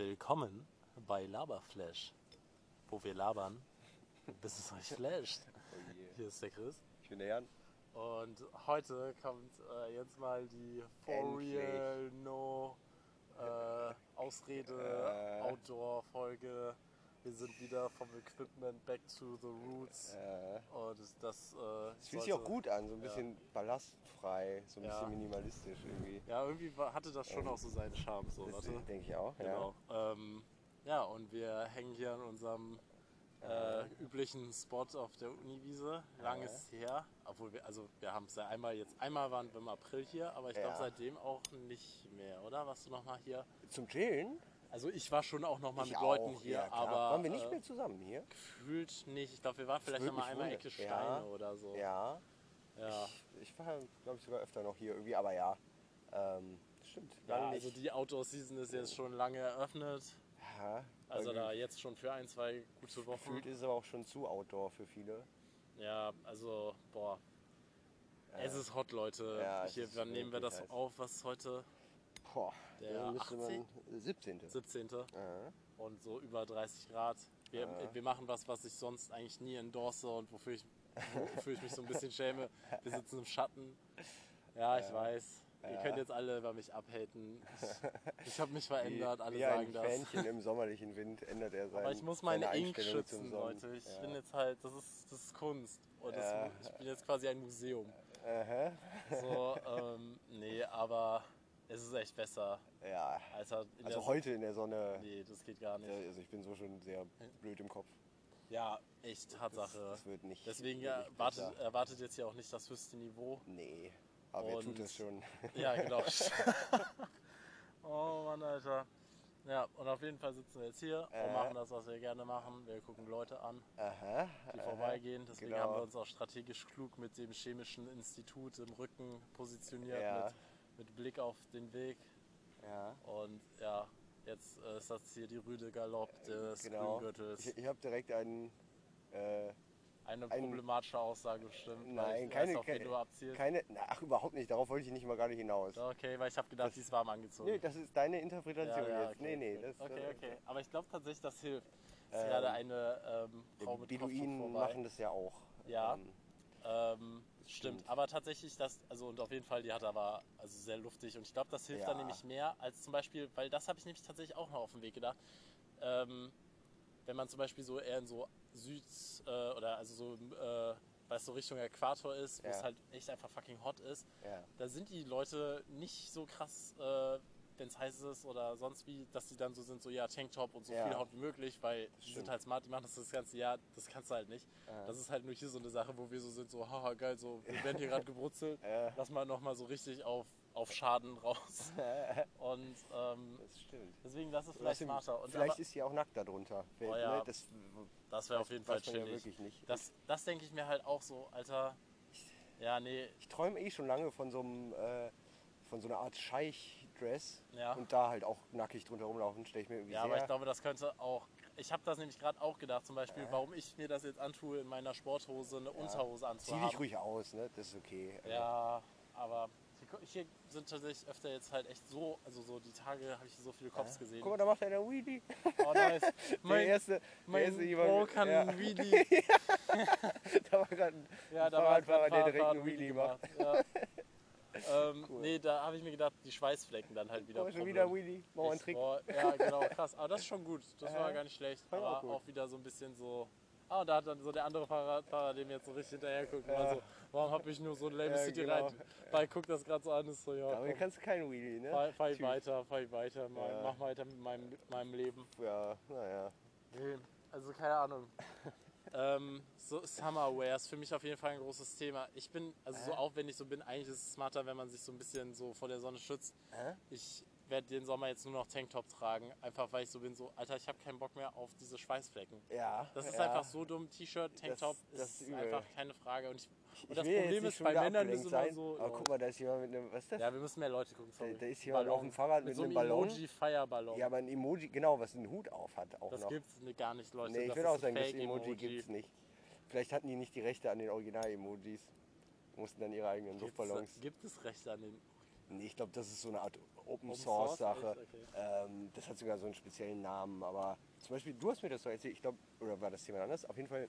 Willkommen bei Laberflash, wo wir labern, bis es euch flasht. Oh. Hier ist der Chris. Ich bin der Jan. Und heute kommt äh, jetzt mal die For. Real No äh, Ausrede Äh. Outdoor Folge. Wir sind wieder vom Equipment back to the roots. Äh, Und das, äh, es fühlt sich auch gut an, so ein Ja. bisschen ballastfrei, so ein Ja. bisschen minimalistisch irgendwie. Ja, irgendwie war, hatte das schon auch so seinen Charme. So, Das denke ich auch. Genau. Ähm, ja, und wir hängen hier an unserem äh, üblichen Spot auf der Uniwiese. Lang Ja. ist her. Obwohl wir, also wir haben es ja einmal jetzt, einmal waren wir im April hier, aber ich glaube Ja. seitdem auch nicht mehr, oder? Warst du nochmal hier? Ja. Zum Chillen? Also ich war schon auch nochmal Ich mit Leuten auch, hier, ja, aber Waren wir nicht äh, mehr zusammen hier? gefühlt nicht. Ich glaube, wir waren vielleicht noch mal einmal. Ecke Steine Ja. oder so. Ja. Ja. Ich, ich war, glaube ich, sogar öfter noch hier irgendwie, aber ja. Ähm, stimmt. Ja, also nicht. die Outdoor-Season ist jetzt schon lange eröffnet. Ja, Also da jetzt schon für ein, zwei gute Wochen. Gefühlt ist es aber auch schon zu Outdoor für viele. Ja, also, boah. Es ist hot, Leute. Ja, Hier, wann nehmen wir das heiß. auf? Was heute? Boah, Der müsste 18. man. 17. 17. Ja. Und so über 30 Grad. Wir, wir machen was, was ich sonst eigentlich nie endorse und wofür ich, wofür ich mich so ein bisschen schäme. Wir sitzen im Schatten. Ja, ich weiß. Ihr könnt jetzt alle über mich abhaten. Ich, ich habe mich verändert, alle wie sagen ein das. Fähnchen im sommerlichen Wind ändert er sein, Aber ich muss meine Ink schützen. Leute. Ich ja. bin jetzt halt, das ist, das ist Kunst. Und das, ich bin jetzt quasi ein Museum. Aha. So, ähm, nee, aber es ist echt besser. Ja, Alter, in also heute in der Sonne. Nee, das geht gar nicht. Also ich bin so schon sehr blöd im Kopf. Ja, echt, Tatsache. Das wird nicht. Deswegen wird nicht wartet, besser. erwartet jetzt ja auch nicht das höchste Niveau. Nee, aber Und- tut das schon? Ja, genau. oh Mann, Alter. Ja, und auf jeden Fall sitzen wir jetzt hier und Äh. machen das, was wir gerne machen. Wir gucken Leute an, Aha. die aha. vorbeigehen. Deswegen Genau. haben wir uns auch strategisch klug mit dem chemischen Institut im Rücken positioniert, Ja. mit, mit Blick auf den Weg. Ja, Und ja, jetzt äh, ist das hier die Rüde Galopp des genau. Grüngürtels. Ich, ich habe direkt einen. Äh, Eine ein- problematische Aussage bestimmt. nein, ich keine. auf keine, du abzielst. keine ach, überhaupt nicht. Darauf wollte ich nicht mal gar nicht hinaus. Okay, weil ich habe gedacht, die ist warm angezogen. Nee, das ist deine Interpretation Ja, ja, jetzt. okay, nee, nee. okay. Das, okay, äh, okay. Aber ich glaube tatsächlich, das hilft. Es ist Ähm, gerade eine ähm, Frau mit Beduinen machen das ja auch. Ja. Ähm, Ähm, stimmt. stimmt. aber tatsächlich das, also und auf jeden Fall, die hat aber also sehr luftig und ich glaube, das hilft Ja. dann nämlich mehr als zum Beispiel, weil das habe ich nämlich tatsächlich auch noch auf den Weg gedacht. Ähm, wenn man zum Beispiel so eher in so Süd äh, oder also so, äh, weil es so Richtung Äquator ist, wo Ja. es halt echt einfach fucking hot ist, ja. da sind die Leute nicht so krass, äh, wenn es heiß ist oder sonst wie, dass die dann so sind, so ja, Tanktop und so Ja. viel Haut wie möglich, weil die sind stimmt. halt smart, die machen das das ganze Jahr, das kannst du halt nicht. Ja. Das ist halt nur hier so eine Sache, wo wir so sind, so haha geil, so wir werden hier gerade gebrutzelt, Ja. lass mal nochmal so richtig auf, auf Schaden raus. Und ähm, Das stimmt. deswegen, das ist vielleicht smarter. Und vielleicht aber, ist sie auch nackt darunter. Oh ja. ne? Das das wäre auf jeden Fall man ja chillig. wirklich nicht. Das, das denke ich mir halt auch so, Alter. Ja, nee, Ich träume eh schon lange von so einem, äh, von so einer Art Scheich-Dress Ja. und da halt auch nackig drunter rumlaufen, stelle ich mir irgendwie Ja, sehr... aber ich glaube, das könnte auch. Ich habe das nämlich gerade auch gedacht, zum Beispiel, warum ich mir das jetzt antue, in meiner Sporthose eine Unterhose Zieh anzuhaben. dich ruhig aus, ne? Das ist okay. Also, Ja, aber hier, sind tatsächlich öfter jetzt halt echt so, also so die Tage habe ich so viele Cops gesehen. Guck mal, da macht einer Wheelie. Oh nice. Der Mein, erste, der mein erste Bro jemand, kann ja, Wheelie. da war gerade ein Ja, da Fahrradfahrer, der direkt einen ein Wheelie gemacht. macht. Ja. Ähm, Nee, da habe ich mir gedacht, die Schweißflecken dann halt wieder. Oh, schon wieder Wheelie. Mach mal einen Trick. boah, ja, genau, krass. Aber das ist schon gut. Das war Ja. gar nicht schlecht. War Aber auch wieder so ein bisschen so. Ah, und da hat dann so der andere Fahrradfahrer, dem jetzt so richtig hinterher guckt. war so, warum habe ich nur so ein Lame Ja, City genau. rein? Weil guck das gerade so an, ist so, ja. Aber hier kannst du keinen Wheelie, ne? fahr, fahr ich weiter, fahr ich weiter, Ja. mach weiter mit meinem, mit meinem Leben. Ja, naja. Nee, also keine Ahnung. ähm, so Summerwear ist für mich auf jeden Fall ein großes Thema. Ich bin, also so Hä? aufwendig so bin, eigentlich ist es smarter, wenn man sich so ein bisschen so vor der Sonne schützt. Hä? Ich werde den Sommer jetzt nur noch Tanktop tragen, einfach weil ich so bin, so, Alter, ich habe keinen Bock mehr auf diese Schweißflecken. Ja. Das ist ja. einfach so dumm. T-Shirt, Tanktop das ist ist übel. einfach keine Frage. Und, ich, und das Problem ist, bei Männern immer sein, so. Aber guck mal, da ist jemand mit einem. Was ist das? ja, wir müssen mehr Leute gucken. Sorry. Da- da ist jemand auf dem Fahrrad mit so einem Ballon. Emoji-Feierballon. Ja, aber ein Emoji, genau, was einen Hut auf hat auch das noch. gibt's ne- gar nicht, Leute. nee, ich würde auch sagen, das Emoji Fake-Emoji. gibt's nicht. Vielleicht hatten die nicht die Rechte an den Original-Emojis. Mussten dann ihre eigenen Gibt's, Luftballons. gibt es Rechte an den. Nee, ich glaube, das ist so eine Art Open, Source Sache. Okay. Ähm, das hat sogar so einen speziellen Namen, aber zum Beispiel, du hast mir das so erzählt, ich glaube, oder war das jemand anders? Auf jeden Fall,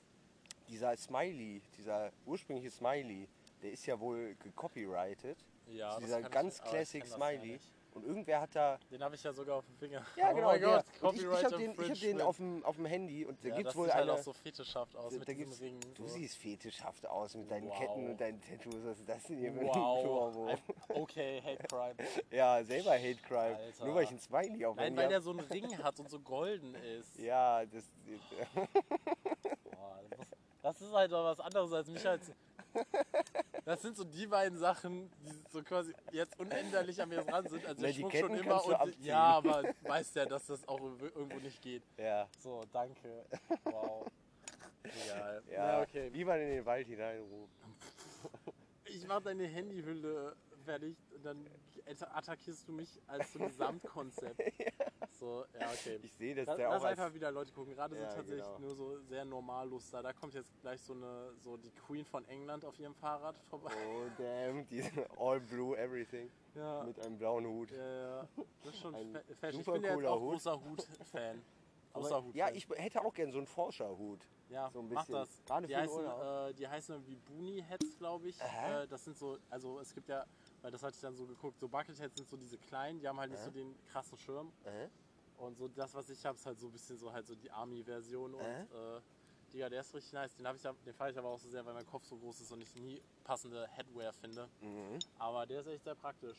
dieser Smiley, dieser ursprüngliche Smiley, der ist ja wohl gecopyrighted. Ja, das dieser ganz ich classic Smiley. Und irgendwer hat da. Den habe ich ja sogar auf dem Finger. Ja, oh genau. mein der. Gott, Und ich ich Copyright habe den, ich hab den auf dem, auf dem Handy und da ja, gibt es wohl sieht halt eine. auch so fetischhaft aus da mit gibt's, diesem Ring. du so. siehst fetischhaft aus mit deinen Wow. Ketten und deinen Tattoos. Was ist das denn hier Wow. Vorwurf? Ein- Okay, Hate Crime. Ja, selber Hate Crime. Alter. Nur weil ich ein Smiley auf dem Nein, Handy weil hab. der so einen Ring hat und so golden ist. Ja, das. Das, ist, halt doch was anderes als mich als. Das sind so die beiden Sachen, die so quasi jetzt unänderlich an mir dran sind. Also ich Ketten schon immer und abziehen. ja, aber weißt ja, dass das auch irgendwo nicht geht. Ja. So, danke. Wow. Egal. Ja, Ja, okay. wie man in den Wald hineinruft. Ich mach deine Handyhülle fertig und dann attackierst du mich als so Gesamtkonzept. So, ja, okay. Ich sehe, dass Lass, der auch lass als, einfach wieder Leute gucken. Gerade Ja, sind tatsächlich genau. nur so sehr normallos da. Da kommt jetzt gleich so eine, so die Queen von England auf ihrem Fahrrad vorbei. Oh damn, diese all blue everything Ja, mit einem blauen Hut. ja, ja. Das ist schon Ein. Ich super bin ja auch Hut. großer Hut-Fan. Aber, ja, ich hätte auch gern so einen Forscherhut. Ja, so ein mach bisschen. das. Gerade die, heißen, äh, die heißen irgendwie Boonie Heads, glaube ich. Aha. Äh, das sind so, also es gibt ja, weil das hatte ich dann so geguckt, so Bucket Heads sind so diese kleinen, die haben halt nicht Aha. so den krassen Schirm. Äh? Und so das, was ich habe, ist halt so ein bisschen so halt so die Army-Version. Und Äh? äh, Digga, der ist richtig nice. Den, ich, ja- den fahre ich aber auch so sehr, weil mein Kopf so groß ist und ich nie passende Headwear finde. Mhm. Aber der ist echt sehr praktisch.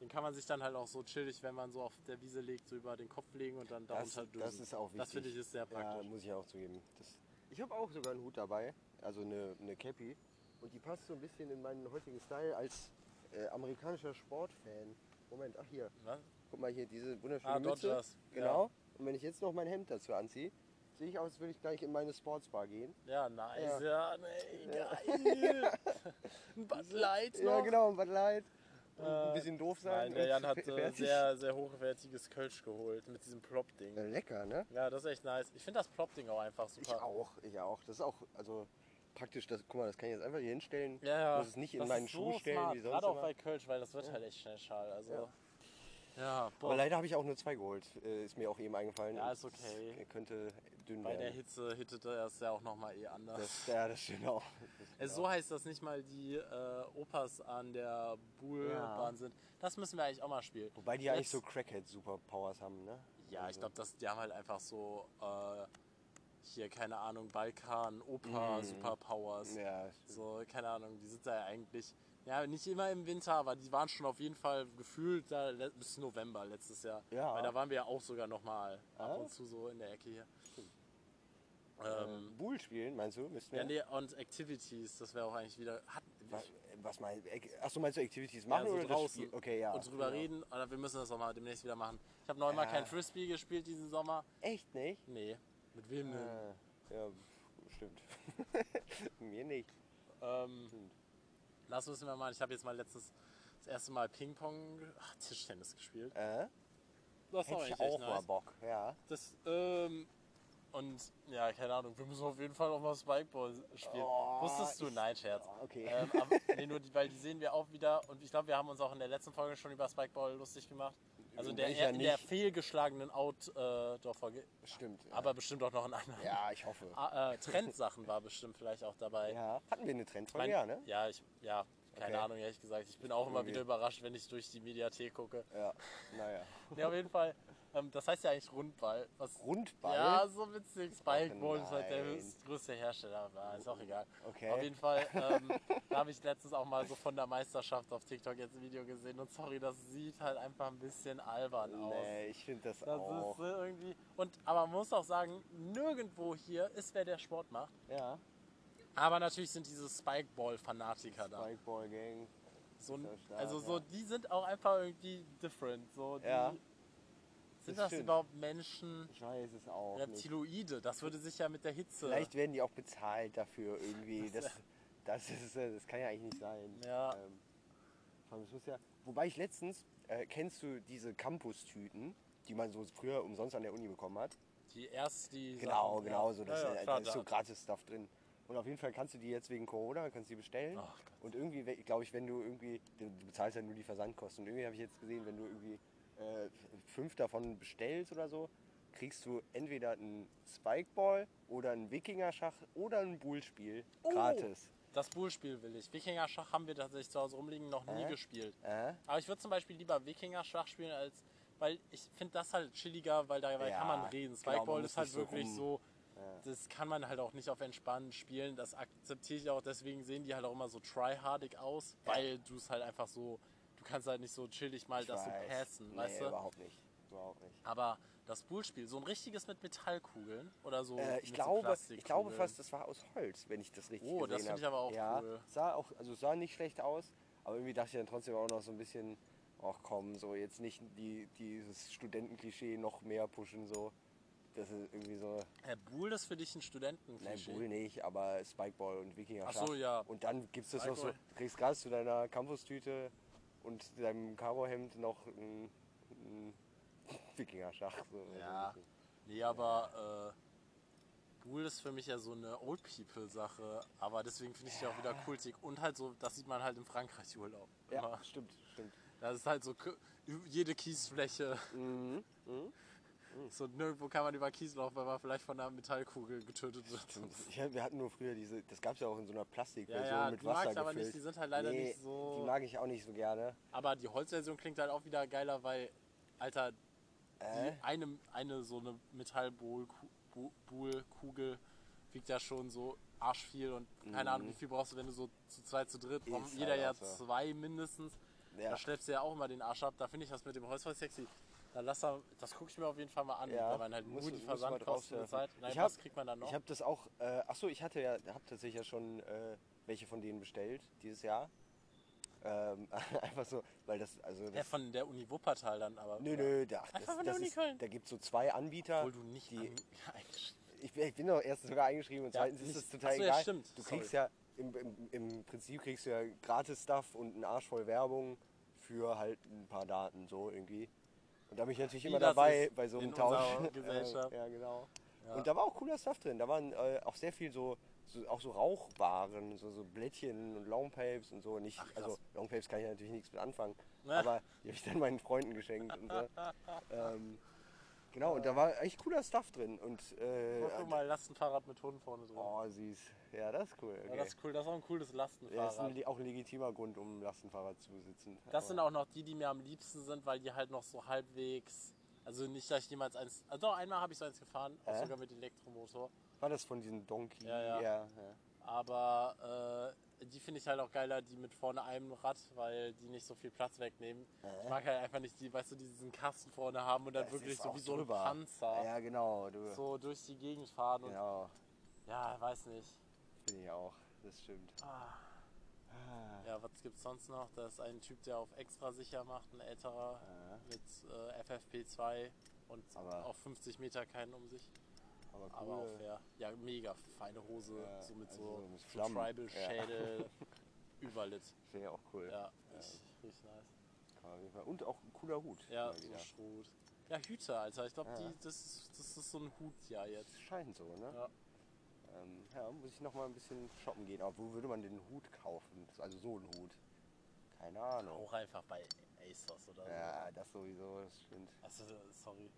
Den kann man sich dann halt auch so chillig, wenn man so auf der Wiese liegt, so über den Kopf legen und dann Das, darunter das düsen. ist auch wichtig. Das finde ich ist sehr Ja, praktisch. muss ich auch zugeben. Das, ich habe auch sogar einen Hut dabei, also eine, eine Cappy. Und die passt so ein bisschen in meinen heutigen Style als äh, amerikanischer Sportfan. Moment, ach hier, Was? Guck mal hier, diese wunderschöne Ah, Mütze. Dodgers. Genau. Und wenn ich jetzt noch mein Hemd dazu anziehe, sehe ich aus, als würde ich gleich in meine Sportsbar gehen. Ja, nice. Ja. Ja, nee, geil. Ein Bud Light noch. Ja, genau, ein Bud Light. Und Äh, ein bisschen doof sein. Nein, der Jan hat äh, sehr, sehr hochwertiges Kölsch geholt mit diesem Plop-Ding. Ja, Lecker, ne? Ja, das ist echt nice. Ich finde das Plop-Ding auch einfach Ich super. auch, ich auch. Das ist auch, also praktisch, das, guck mal, das kann ich jetzt einfach hier hinstellen. Ja, ja. Muss es nicht in meinen ist Schuh so stellen, smart. wie sonst Gerade auch bei Kölsch, weil das wird halt echt schnell schal. Also, Ja. Ja, boah. Aber leider habe ich auch nur zwei geholt. Äh, ist mir auch eben eingefallen. Ja, ist okay. es Könnte dünn bei der werden. Hitze hittet das ja auch nochmal eh anders. Das, ja, das stimmt auch. Das Es so heißt, dass nicht mal die äh, Opas an der Buhlbahn Ja. sind. Das müssen wir eigentlich auch mal spielen. Wobei die eigentlich Let's- so Crackhead-Superpowers haben, ne? Ja, ich Also, glaube, die haben halt einfach so äh, hier, keine Ahnung, Balkan, Opa, Mhm. Superpowers. Ja, So, keine Ahnung, die sind da ja eigentlich, ja, nicht immer im Winter, aber die waren schon auf jeden Fall gefühlt da bis November letztes Jahr. Ja. Weil da waren wir ja auch sogar nochmal ab Ah. und zu so in der Ecke hier. ähm, Ähm, Bull spielen, meinst du? Müssten ja, nee, und Activities, das wäre auch eigentlich wieder. Hat, was, was meinst Achso, meinst du Activities machen ja, so oder draußen? Okay, ja. und drüber genau. reden, oder wir müssen das auch mal demnächst wieder machen. Ich habe neunmal Ja. kein Frisbee gespielt diesen Sommer. Echt nicht? Nee, mit wem denn? Ah, ja, stimmt. Mir nicht. Ähm, Stimmt. Das müssen wir mal. Ich habe jetzt mal letztens das erste Mal Ping-Pong, Tischtennis gespielt. Äh? Das Hätte ich auch echt mal nice. Bock, ja. Das, ähm, und ja, keine Ahnung, wir müssen auf jeden Fall auch mal Spikeball spielen. Oh, Wusstest du? ich- Nein, Scherz. Oh, okay. Ähm, aber, nee, nur die, weil die sehen wir auch wieder und ich glaube, wir haben uns auch in der letzten Folge schon über Spikeball lustig gemacht. Also in der, in der nicht? fehlgeschlagenen Outdoor-Folge. Stimmt. Ja. Aber bestimmt auch noch in anderen. ja, ich hoffe. Ah, äh, Trendsachen war bestimmt vielleicht auch dabei. Ja. Hatten wir eine Trendfolge? Ja, ne? Ja, ich, ja, keine Okay. Ahnung, ehrlich gesagt. Ich bin auch immer wieder überrascht, wenn ich durch die Mediathek gucke. Ja. Naja. Ja, auf jeden Fall. Ähm, das heißt ja eigentlich Rundball. Was, Rundball? Ja, so witzig. Spikeball ist halt der höchst- größte Hersteller. Aber ist auch egal. Okay. Auf jeden Fall, ähm, da habe ich letztens auch mal so von der Meisterschaft auf TikTok jetzt ein Video gesehen. Und sorry, das sieht halt einfach ein bisschen albern aus. Nee, ich finde das, Das auch. ist so irgendwie. Und, aber man muss auch sagen, nirgendwo hier ist wer der Sport macht. ja. Aber natürlich sind diese Spikeball-Fanatiker da. Spikeball Gang. So, stark, also so, ja. die sind auch einfach irgendwie different. So, die, Ja. Sind Das das, überhaupt Menschen? Ich weiß es auch nicht. Reptiloide, das würde sich ja mit der Hitze. Vielleicht werden die auch bezahlt dafür irgendwie. Das, das, ist, äh, das kann ja eigentlich nicht sein. Ja. Ähm, muss ja, wobei ich letztens, äh, kennst du diese Campus-Tüten, die man so früher umsonst an der Uni bekommen hat? Die erst die. Genau, Sachen, genau ja. so. Das, ja, ja, äh, da ist so da- gratis Stuff drin. Und auf jeden Fall kannst du die jetzt wegen Corona, kannst die bestellen. Gott. Und irgendwie, glaube ich, wenn du irgendwie, du bezahlst ja nur die Versandkosten. Und irgendwie habe ich jetzt gesehen, wenn du irgendwie äh, fünf davon bestellst oder so, kriegst du entweder einen Spikeball oder einen Wikinger-Schach oder ein Bullspiel Oh. gratis. Das Bullspiel will ich. Wikinger-Schach haben wir tatsächlich zu Hause rumliegen noch nie Äh? gespielt. Äh? Aber ich würde zum Beispiel lieber Wikinger-Schach spielen, als. Weil ich finde das halt chilliger, weil da Ja, kann man reden. genau, Spikeball man muss ist halt so wirklich so. Das kann man halt auch nicht auf entspannt spielen. Das akzeptiere ich auch. Deswegen sehen die halt auch immer so tryhardig aus, Ja. weil du es halt einfach so. Du kannst halt nicht so chillig mal Ich das so weiß. passen, nee, weißt du? überhaupt nicht. Überhaupt nicht. Aber das Bullspiel, so ein richtiges mit Metallkugeln oder so. Äh, ich, so glaube, ich Plastikkugeln. glaube fast, das war aus Holz, wenn ich das richtig Oh, gesehen das finde ich habe. aber auch ja, cool. Sah auch, also sah nicht schlecht aus, aber irgendwie dachte ich dann trotzdem auch noch so ein bisschen, ach komm, so jetzt nicht die, dieses Studentenklischee noch mehr pushen, so. Das ist irgendwie so, Herr Buhl ist für dich ein nein, Studentenklischee. Bull nicht, aber Spikeball und Wikinger. Ach so, ja. Und dann gibt es das noch so, du kriegst gerade zu deiner Campustüte und deinem Karohemd noch ein, ein Wikinger-Schach. So. Ja. Nee, aber äh, Buhl ist für mich ja so eine Old People-Sache. Aber deswegen finde ich die auch wieder kultig. Und halt so, das sieht man halt im Frankreich-Urlaub. Ja, stimmt, stimmt. Das ist halt so jede Kiesfläche. Mhm. So nirgendwo kann man über Kies laufen, weil man vielleicht von einer Metallkugel getötet wird. Ja, wir hatten nur früher diese, das gab es ja auch in so einer Plastikversion Ja, ja, mit die mag Wasser ich aber gefüllt. nicht, die sind halt leider nee, nicht so- Die mag ich auch nicht so gerne. Aber die Holzversion klingt halt auch wieder geiler, weil, Alter, Äh? die eine, eine so eine Metallbohl-Kugel wiegt ja schon so arschviel und keine Ahnung, wie viel brauchst du, wenn du so zu zweit, zu dritt, braucht Mhm. Jeder halt ja so. zwei mindestens. Ja. Da schleppst du ja auch immer den Arsch ab. Da finde ich das mit dem Holz voll sexy. Da lass er, das gucke ich mir auf jeden Fall mal an, Ja, weil man halt muss- nur die Versandkosten bezahlt. Nein, Ich hab- was kriegt man dann noch? Ich habe das auch, äh, achso, ich hatte ja, habe tatsächlich ja schon äh, welche von denen bestellt dieses Jahr. Ähm, einfach so, weil das, also das, ja, von der Uni Wuppertal dann aber. nö, nö, da, das, von der Uni ist, Köln. da gibt es so zwei Anbieter. Obwohl du nicht die, ich, bin- ich bin doch erst sogar eingeschrieben und Ja, zweitens ist nicht- es total Ach so, ja, egal. stimmt. Du Sorry. kriegst ja, im, im, im Prinzip kriegst du ja gratis Stuff und einen Arsch voll Werbung für halt ein paar Daten so irgendwie. Und da bin ich natürlich Wie immer dabei bei so einem in Tausch. Gesellschaft. Ja, genau. Ja. Und da war auch cooler Stuff drin. Da waren äh, auch sehr viel so, so auch so Rauchwaren, so, so Blättchen und Longpapes und so. Nicht, Ach, also Longpapes kann ich natürlich nichts mit anfangen. Ja. Aber die habe ich dann meinen Freunden geschenkt und so. ähm, genau, und da war echt cooler Stuff drin. Und äh, Oh, guck mal, Lastenfahrrad mit Hund vorne drin. oh süß. Ja, das ist cool. Ja, Okay. das ist cool, das ist auch ein cooles Ja, ist Lastenfahrrad. ein, auch ein legitimer Grund, um Lastenfahrrad zu besitzen. Das sind Aber- auch noch die, die mir am liebsten sind, weil die halt noch so halbwegs. Also nicht, dass ich jemals eins. Also doch, einmal habe ich so eins gefahren, auch Äh? sogar mit Elektromotor. War das von diesen Donkey? Ja, ja. ja. Aber äh, die finde ich halt auch geiler, die mit vorne einem Rad, weil die nicht so viel Platz wegnehmen. Ich mag halt einfach nicht die, weißt du, die diesen Kasten vorne haben und dann Das wirklich so wie so ein. Panzer Ja, genau. Du. so durch die Gegend fahren und Genau, ja, weiß nicht. finde ich auch. Das stimmt. Ah. Ja, was gibt's sonst noch? Da ist ein Typ, der auf extra sicher macht, ein älterer Ja. mit äh, FFP2 und Aber- auf 50 Meter keinen um sich. Aber cool. Aber auch fair. Ja, mega feine Hose, Ja, so mit also so, so. Tribal-Schädel. Überlit. Finde ich auch cool. Ja, richtig, richtig nice. Und auch ein cooler Hut. Ja, so. Schrot. Ja, Hüte, Alter. Ich glaube, Ja. das, ist- das ist so ein Hutjahr jetzt. Scheint so, ne? Ja. Ähm, ja, muss ich noch mal ein bisschen shoppen gehen. Aber wo würde man den Hut kaufen? Also so einen Hut. Keine Ahnung. Auch einfach bei ASOS oder so. Ja, das sowieso, das stimmt. Also, sorry.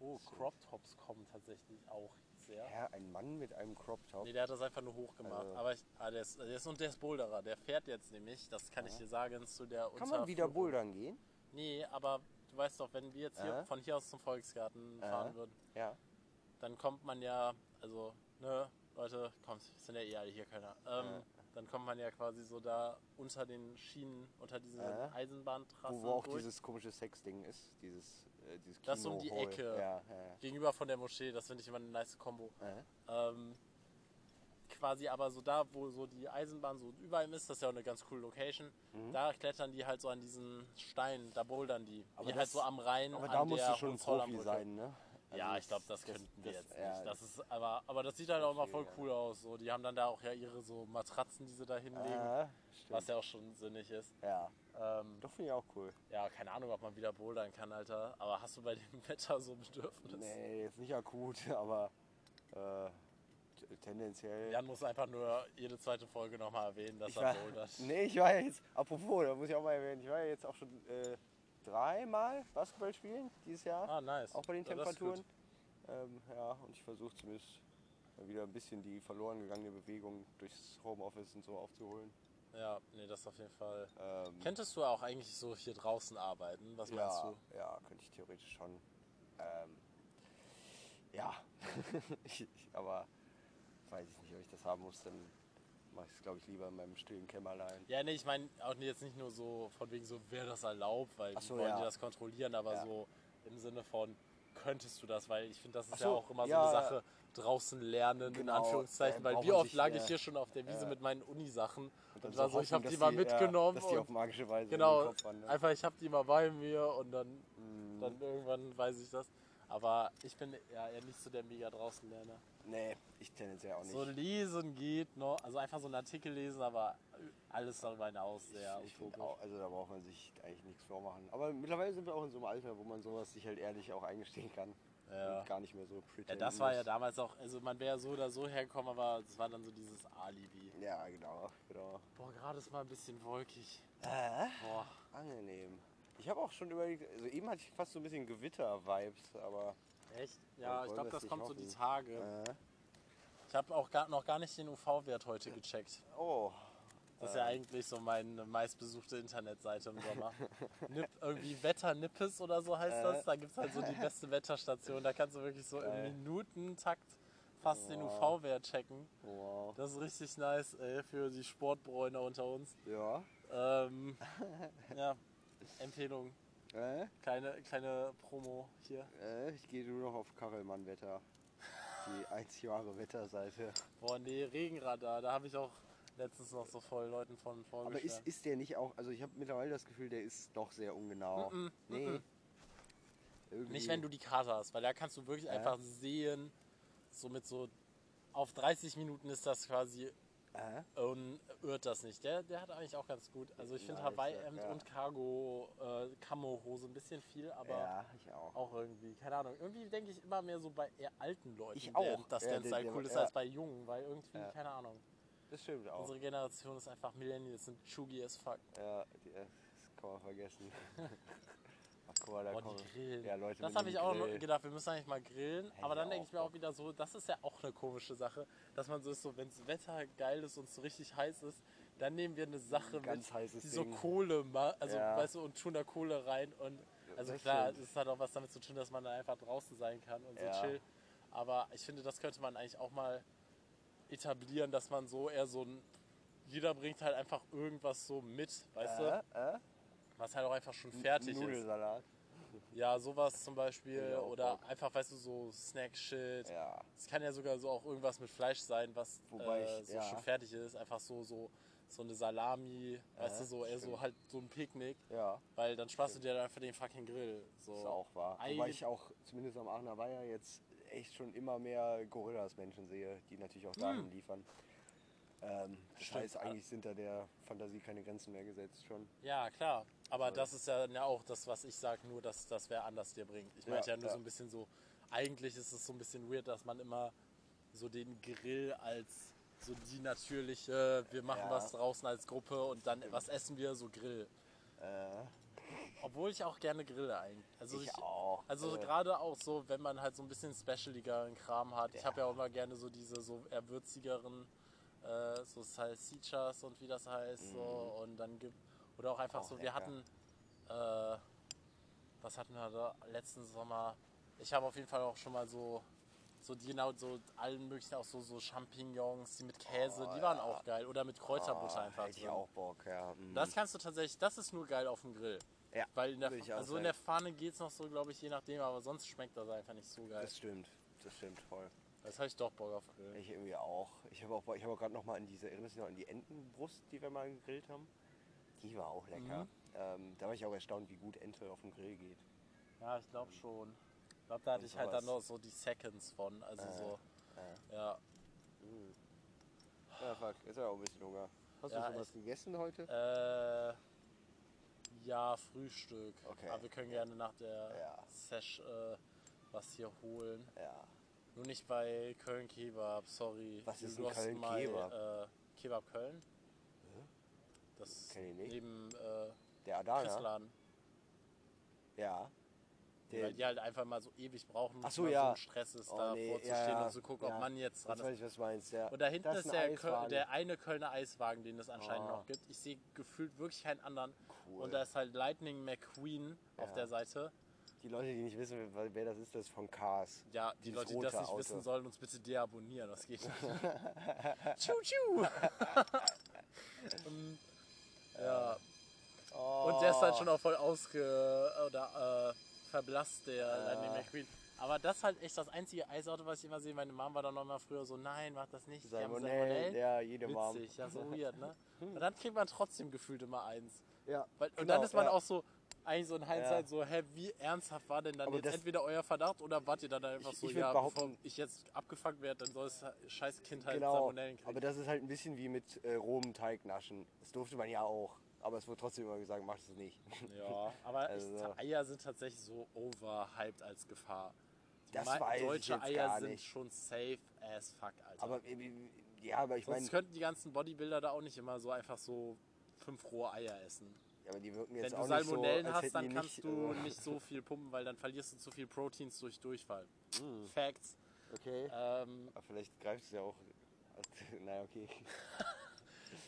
Oh, Crop Tops kommen tatsächlich auch sehr. Ja, ein Mann mit einem Crop Top. Nee, der hat das einfach nur hochgemacht. Also- Aber ich, ah, der, ist, der ist und der ist Boulderer. Der fährt jetzt nämlich, das kann ich dir sagen, zu der Kann man wieder Unterführung. bouldern gehen? Nee, aber du weißt doch, wenn wir jetzt hier Äh? von hier aus zum Volksgarten fahren Äh? würden, Ja. dann kommt man ja, also, ne, Leute, kommt, sind ja eh alle hier keiner. Ähm, Dann kommt man ja quasi so da unter den Schienen, unter diese Äh? Eisenbahntrasse Wo, wo auch durch. dieses komische Sexding ist. Dieses, äh, dieses Das ist um die. Ecke. Ja, ja, Gegenüber von der Moschee, das finde ich immer eine nice Kombo. ja. Äh? Ähm, quasi aber so da, wo so die Eisenbahn so über ihm ist, das ist ja auch eine ganz coole Location, da klettern die halt so an diesen Steinen, da bouldern die. Mhm. Aber die das- halt so am Rhein Aber an da musst der du schon ein Profi sein, ne? ja, Also ich glaube, das, könnten wir das- jetzt ja, nicht. Das ist, aber, aber das sieht halt auch mal voll Okay, cool aus. So. Die haben dann da auch ja ihre so Matratzen, die sie da hinlegen, Ah, was ja auch schon sinnig ist. Ja, Ähm, doch finde ich auch cool. ja, keine Ahnung, ob man wieder bouldern kann, Alter. Aber hast du bei dem Wetter so Bedürfnis? Nee, jetzt nicht akut, aber äh, tendenziell. Jan muss einfach nur jede zweite Folge nochmal erwähnen, dass ich er war, bouldert. nee, ich war ja jetzt, apropos, da muss ich auch mal erwähnen, ich war ja jetzt auch schon äh, dreimal Basketball spielen dieses Jahr. Ah, nice. Auch bei den Temperaturen. Ähm, ja, und ich versuche zumindest wieder ein bisschen die verloren gegangene Bewegung durchs Homeoffice und so aufzuholen. Ja, nee, das auf jeden Fall. Ähm, Könntest du auch eigentlich so hier draußen arbeiten? Was meinst ja, du? ja, könnte ich theoretisch schon. Ähm, ja, ich, aber weiß ich nicht, ob ich das haben muss, dann mache ich es, glaube ich, lieber in meinem stillen Kämmerlein. Ja, nee, ich meine auch jetzt nicht nur so von wegen so, wer das erlaubt, weil Ach die so, wollen ja. die das kontrollieren, aber Ja. so im Sinne von, könntest du das? Weil ich finde, das ist Ach ja so, auch immer ja. so eine Sache, draußen lernen, in Genau, Anführungszeichen, äh, weil wie oft lag ja. ich hier schon auf der Wiese Ja. mit meinen Unisachen und, dann war so, ich habe die mal ja, mitgenommen dass die auf und magische Weise in genau, Kopf wandern. einfach ich habe die mal bei mir und dann, Mhm. dann irgendwann weiß ich das. Aber ich bin ja eher nicht so der mega draußen Lerner. Nee, ich tendenziell auch nicht. So lesen geht noch, also einfach so einen Artikel lesen, aber alles darüber hinaus sehr ich, ich auch, also da braucht man sich eigentlich nichts vormachen. Aber mittlerweile sind wir auch in so einem Alter, wo man sowas sich halt ehrlich auch eingestehen kann. Ja. Und gar nicht mehr so Ja, pretenden das war ja damals auch, also man wäre so oder so hergekommen, aber es war dann so dieses Alibi. Ja, genau, genau. Boah, gerade ist mal ein bisschen wolkig. Äh? Boah, Angenehm. Ich habe auch schon überlegt, also eben hatte ich fast so ein bisschen Gewitter-Vibes, aber. echt? Ja, ich glaube, das das kommt so hoffen? die Tage. Äh, Ich habe auch gar, noch gar nicht den UV-Wert heute gecheckt. oh. Das ist ja eigentlich so meine meistbesuchte Internetseite im Sommer. Nip, irgendwie Wetter-Nippes oder so heißt Äh. das. Da gibt es halt so die beste Wetterstation. Da kannst du wirklich so im Minutentakt fast den Wow. UV-Wert checken. Wow. Das ist richtig nice, ey, für die Sportbräuner unter uns. Ja. Ähm, ja, Empfehlung. Äh? Kleine, kleine Promo hier. Äh, ich gehe nur noch auf Kachelmann-Wetter. Die einzig wahre Wetterseite. Boah, nee, Regenradar. Da habe ich auch letztens noch so voll Leuten von Aber ist, vorgestellt. ist der nicht auch, also ich habe mittlerweile das Gefühl, der ist doch sehr ungenau. Mm-mm, nee. mm-mm. Irgendwie, Nicht, wenn du die Karte hast, weil da kannst du wirklich Ja. einfach sehen, so mit so auf 30 Minuten ist das quasi Äh? und irrt das nicht. Der, der hat eigentlich auch ganz gut. Also ich finde Hawaii-Hemd ja. und Cargo äh, Camo-Hose ein bisschen viel, aber ja, auch. auch irgendwie, keine Ahnung. Irgendwie denke ich immer mehr so bei eher alten Leuten, Ich der- auch. dass Ja, der der- der- cool ist als bei Jungen, weil irgendwie, keine Ahnung. Das stimmt auch. Unsere Generation ist einfach Millennials, sind chuggy as fuck. Ja, die, das kann man vergessen. Ach, guck mal, da kommen. die Grillen. Ja, Leute, Das habe ich auch noch Grill. gedacht, wir müssen eigentlich mal grillen. Hätte aber dann denke ich mir auch wieder so, das ist ja auch eine komische Sache, dass man so ist, so, wenn das Wetter geil ist und es so richtig heiß ist, dann nehmen wir eine Sache Ganz mit, die so Ding. Kohle macht, also Ja. weißt du, und tun da Kohle rein und also das klar, es hat auch was damit zu tun, dass man da einfach draußen sein kann und so Ja. chill. Aber ich finde, das könnte man eigentlich auch mal etablieren, dass man so eher so ein jeder bringt halt einfach irgendwas so mit, weißt du, Äh, äh? was halt auch einfach schon fertig ist. Nudelsalat. Ja, sowas zum Beispiel. Oder Bock. einfach, weißt du, so Snack-Shit. Ja. Es kann ja sogar so auch irgendwas mit Fleisch sein, was Wobei äh, ich- so ja. schon fertig ist. Einfach so, so, so eine Salami, weißt du, so eher so stimmt. halt so ein Picknick. Ja, Weil dann sparst du dir dann einfach den fucking Grill. So. ist auch wahr. Wobei Eigentlich- ich auch, zumindest am Aachener Weiher, jetzt echt schon immer mehr Gorillas-Menschen sehe, die natürlich auch dahin liefern. Ähm, das Stimmt. heißt, eigentlich sind da der Fantasie keine Grenzen mehr gesetzt schon. Ja, klar. Aber Voll. das ist ja, ja auch das, was ich sage, nur dass das wer anders dir bringt. Ich Ja, meinte ja nur ja. so ein bisschen so, eigentlich ist es so ein bisschen weird, dass man immer so den Grill als so die natürliche, wir machen Ja. was draußen als Gruppe und dann was essen wir, so Grill. Äh, Obwohl ich auch gerne grille eigentlich. Also ich, auch. Also äh, gerade auch so, wenn man halt so ein bisschen specialigeren Kram hat. Ich Ja. habe ja auch immer gerne so diese so eher würzigeren, äh, so Salsichas und wie das heißt. So. Und dann gibt oder auch einfach Mhm. Auch so, wir lecker. hatten, äh, was hatten wir da letzten Sommer? Ich habe auf jeden Fall auch schon mal so, so die genau so allen möglichen auch so, so Champignons, die mit Käse, Oh, die waren ja. auch geil. Oder mit Kräuterbutter ah, einfach. Hätte ich auch Bock, ja. mm. Das kannst du tatsächlich, das ist nur geil auf dem Grill. Ja, Weil in der, auch also in der Pfanne geht es noch so, glaube ich, je nachdem, aber sonst schmeckt das einfach nicht so geil. das stimmt. Das stimmt voll. Das habe ich doch Bock auf Grill. Ich irgendwie auch. Ich habe auch, ich habe auch gerade noch mal an diese, erinnerst du noch an die Entenbrust, die wir mal gegrillt haben? Die war auch lecker. Mhm. Ähm, da war ich auch erstaunt, wie gut Ente auf dem Grill geht. Ja, ich glaube schon. Ich glaube, da hatte ich halt dann noch so die Seconds von. Also Äh, so, äh. ja. Mm. Ja, fuck, jetzt habe ich auch ein bisschen Hunger. Hast Ja, du schon was gegessen heute? Äh, ja, Frühstück. Okay. Aber wir können gerne nach der Ja. Sesh äh, was hier holen. Ja. Nur nicht bei Köln Kebab, sorry. Was ist Du ein Köln mal, Kebab? Äh, Kebab Köln. Das Kenn ich nicht. neben äh, Der Adana? Christladen. Ja. Der, weil die halt einfach mal so ewig brauchen, Ach so, ja. so ein Stress ist, Oh, da nee, vorzustehen ja, und zu gucken, ja. ob man jetzt dran Jetzt weiß ist. ich, was meinst, ja. Und da hinten ist, ein der, Köl der eine Kölner Eiswagen, den es anscheinend Ah. noch gibt. Ich sehe gefühlt wirklich keinen anderen. Cool. Und da ist halt Lightning McQueen auf Ja. der Seite. Die Leute, die nicht wissen, wer das ist, das ist von Cars. Ja, die Leute, die das nicht Auto. wissen, sollen uns bitte deabonnieren. Das geht nicht. tschu, tschu. Ähm, ja. Oh. Und der ist halt schon auch voll ausge... oder äh, verblasst, der Lightning McQueen. Aber das ist halt echt das einzige Eisauto, was ich immer sehe. Meine Mom war dann noch mal früher so, nein, mach das nicht. Salmonellen, ja, jede Mom. Witzig, ja, so weird, ne? Und dann kriegt man trotzdem gefühlt immer eins. Ja, Weil, und genau, dann ist man ja. auch so, eigentlich so in Hindsight Ja. so, hä, wie ernsthaft war denn dann Aber jetzt entweder euer Verdacht oder wart ihr dann einfach Ich- so, ich ja, bevor ich jetzt abgefuckt werde, dann soll es scheiß Kind halt Genau, Salmonellen kriegen. aber das ist halt ein bisschen wie mit äh, rohem Teig naschen. Das durfte man ja auch. Aber es wurde trotzdem immer gesagt, mach das nicht. ja, aber Also- ich, Eier sind tatsächlich so overhyped als Gefahr. Die Das weiß ich Deutsche jetzt Eier gar sind nicht. schon safe as fuck, Alter. Aber ja, aber ich Sonst meine, könnten die ganzen Bodybuilder da auch nicht immer so einfach so fünf rohe Eier essen. aber die wirken Wenn jetzt du auch nicht so, Salmonellen hast, dann kannst nicht, du äh, nicht so viel pumpen, weil dann verlierst du zu viel Proteins durch Durchfall. Hm. Facts. Okay. Ähm, Aber vielleicht greift es ja auch. naja, okay.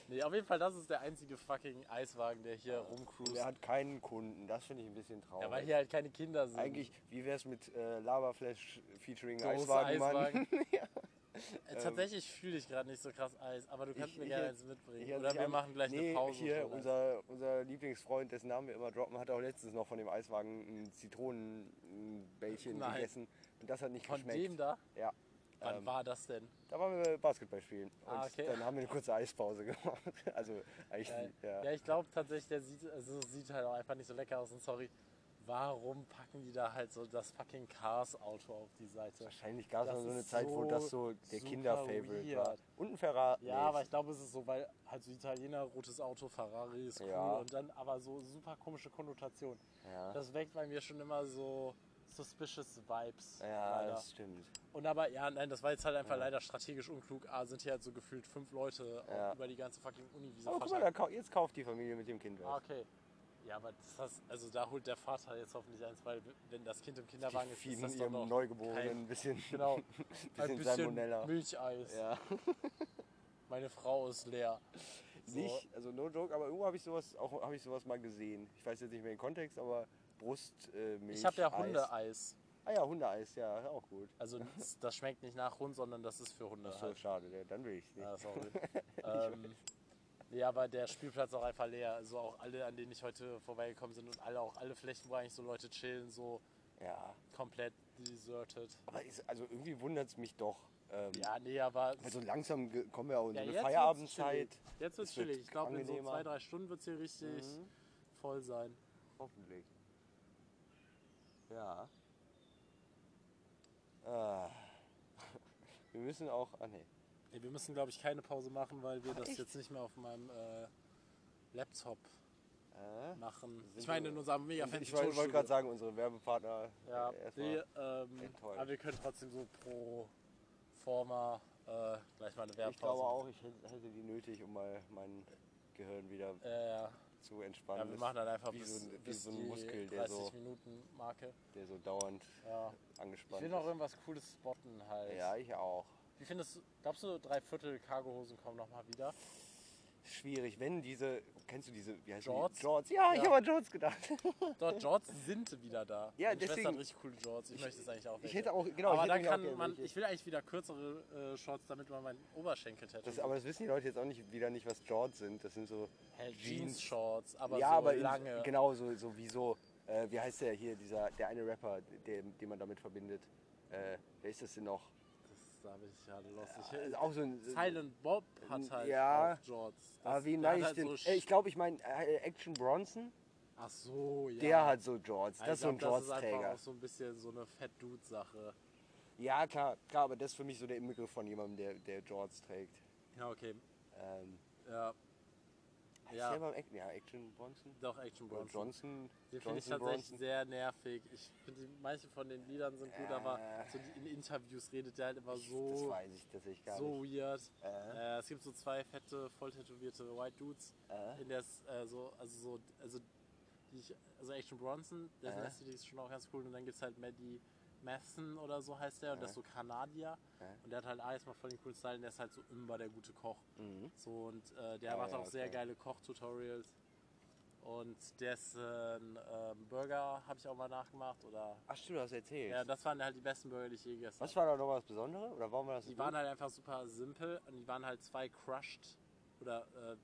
nee, auf jeden Fall, das ist der einzige fucking Eiswagen, der hier rumcruist. Der hat keinen Kunden. Das finde ich ein bisschen traurig. Ja, weil hier halt keine Kinder sind. Eigentlich, wie wäre es mit äh, Lava Flash featuring Große Eiswagenmann? Eiswagen. Äh, Tatsächlich fühle ich gerade nicht so krass Eis, aber du kannst Ich- mir ich gerne eins mitbringen. Ich Oder wir machen gleich nee, eine Pause. Hier, unser, unser Lieblingsfreund, dessen Namen wir immer droppen, hat auch letztens noch von dem Eiswagen ein Zitronenbällchen gegessen. Und das hat nicht Von geschmeckt. dem da? Ja. Wann Ähm, war das denn? Da waren wir Basketball spielen. Und Ah, okay. dann haben wir eine kurze Eispause gemacht. Also eigentlich, Geil. ja. Ja, ich glaube tatsächlich, der sieht, also sieht halt auch einfach nicht so lecker aus. Und sorry, warum packen die da halt so das fucking Cars-Auto auf die Seite? Wahrscheinlich gab es so eine Zeit, wo das so der Kinder-Favorite war. Und ein Ferrari. Ja, aber ich glaube, es ist so, weil halt so Italiener, rotes Auto, Ferrari ist cool Ja. und dann aber so super komische Konnotation. Ja, Das weckt bei mir schon immer so suspicious Vibes. ja leider. das stimmt. Und aber, ja, nein, das war jetzt halt einfach leider strategisch unklug. A, sind hier halt so gefühlt fünf Leute Ja. über die ganze fucking Uniwiese Aber guck mal, da, jetzt kauft die Familie mit dem Kind was. Ah, okay. Ja, aber das heißt, also da holt der Vater jetzt hoffentlich eins, weil wenn das Kind im Kinderwagen ist, ist Fieden das doch noch Neugeborenen kein- ein bisschen, Genau, ein bisschen bisschen Salmonella. Milcheis. Ja. Meine Frau ist leer. So. Nicht, also no joke, aber irgendwo habe ich sowas auch habe ich sowas mal gesehen. Ich weiß jetzt nicht mehr den Kontext, aber Brustmilch. Äh, Ich habe ja Eis. Hundeeis. Ah ja, Hundeeis, ja, auch gut. Also das, schmeckt nicht nach Hund, sondern das ist für Hunde. Ach so, halt. schade, ja, dann will ich nicht. Ja, sorry. ähm, ja, aber der Spielplatz ist auch einfach leer. Also auch alle, an denen ich heute vorbeigekommen bin und alle auch alle Flächen, wo eigentlich so Leute chillen, so Ja, komplett deserted. aber ist, also irgendwie wundert es mich doch. Ähm, Ja, nee, aber weil so langsam kommen wir auch in ja, eine Feierabendzeit. Jetzt wird's wird chillig. Ich glaube, in so zwei, drei Stunden wird es hier richtig Mhm. voll sein. Hoffentlich. Ja. Ah. Wir müssen auch. Ah nee. Nee, wir müssen, glaube ich, keine Pause machen, weil wir das echt? jetzt nicht mehr auf meinem äh, Laptop Äh? machen. Sind Ich meine, in unserem mega fancy Ich wollte gerade sagen, unsere Werbepartner. Ja, äh, nee, ähm, enttäuscht. aber wir können trotzdem so pro forma äh, gleich mal eine Werbepause. Ich glaube auch, ich hätte die nötig, um mal mein Gehirn wieder Äh. Zu entspannen. ja, wir machen dann einfach wie bis, so ein- wie so ein Muskel, der 30 so- Minuten Marke. der so dauernd Ja. Ich angespannt will noch ist. irgendwas Cooles spotten halt. Ja, ich auch. Wie findest du, glaubst du, drei Viertel Cargohosen kommen nochmal wieder? Schwierig, wenn diese, kennst du diese, wie heißt Jorts? die? Jorts? Ja, ich Ja. habe an Jorts gedacht. Dort, Jorts sind wieder da. Ja, Meine Schwester deswegen- hat richtig coole Jorts. Ich, möchte es eigentlich auch Ich welche. hätte auch, genau, aber ich dann kann man, welche. ich will eigentlich wieder kürzere äh, Shorts, damit man meinen Oberschenkel tätowiert. Aber das wissen die Leute jetzt auch nicht, wieder nicht, was Jorts sind. Das sind so Jeans. Jeans-Shorts, aber ja, so aber in, lange. genau so, so wie so, äh, wie heißt der hier, dieser, der eine Rapper, der, den man damit verbindet. Äh, wer ist das denn noch? Das habe ich gerade lost. Ich, Äh, auch so ein. Silent Bob hat halt Ja. Jorts. Aber Das- wen der hat meine ich halt denn? so äh, ich glaube, ich meine äh, Action Bronson. Ach so, ja. Der hat so Jorts. Ja, Das ich ist so ein glaub, Das ist einfach Jorts-Träger. auch so ein bisschen so eine Fett-Dude-Sache. Ja, klar, klar, aber das ist für mich so der Inbegriff von jemandem, der, der Jorts trägt. Ja, okay. Ähm, Ja, Ja. der Act- ja, Action Bronson? doch Action Oder Bronson. Johnson? Den finde ich tatsächlich Bronson? sehr nervig. Ich finde, manche von den Liedern sind gut, aber Äh. so die, in Interviews redet der halt immer Das so, weiß ich tatsächlich gar so nicht. weird. Äh, Äh, es gibt so zwei fette, voll tätowierte White Dudes, äh. in der äh, so, also so, also ich, also Action Bronson, dessen Äh. Ist schon auch ganz cool. Und dann gibt es halt Maddie Matheson oder so heißt der, und der ist so Kanadier. Äh. Und der hat halt alles mal voll den coolen Style, und der ist halt so immer der gute Koch. Mhm. So, und äh, der Ah, macht ja, auch sehr okay. geile Kochtutorials. Und dessen ähm, Burger habe ich auch mal nachgemacht. Oder Ach stimmt, du hast erzählt. ja, das waren halt die besten Burger, die ich je gegessen Was habe. war da noch was Besonderes? Oder warum war das so Die waren halt einfach super simpel und die waren halt zwei Crushed oder äh,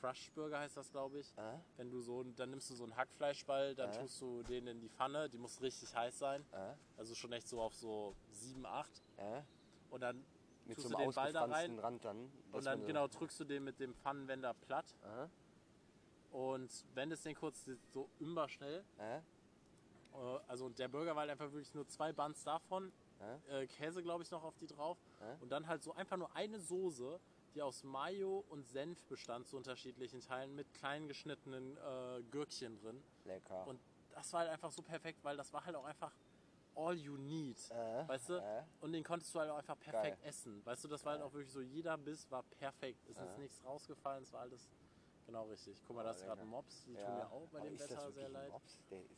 Crushed Burger heißt das, glaube ich. Äh? Wenn du so, dann nimmst du so einen Hackfleischball, dann Äh. tust du den in die Pfanne, die muss richtig heiß sein. Äh? Also schon echt so auf so 7, 8. Äh? Und dann Mit tust so du den Ball da rein Rand dann. und dann genau drückst du den mit dem Pfannenwender platt Äh? und wendest den kurz so überschnell. Äh? Also der Burger war halt einfach wirklich nur zwei Buns davon, Käse glaube ich noch auf die drauf und dann halt so einfach nur eine Soße, die aus Mayo und Senf bestand zu unterschiedlichen Teilen mit kleinen geschnittenen äh, Gürkchen drin. Lecker. Und das war halt einfach so perfekt, weil das war halt auch einfach all you need. Äh, Weißt du? äh. Und den konntest du halt auch einfach perfekt Geil. essen. Weißt du, das war halt auch wirklich so, jeder Biss war perfekt. Es ist Äh. nichts rausgefallen, es war alles genau richtig. Guck mal, da ist gerade Mops, die ja. tun mir auch bei Aber dem Wetter sehr leid.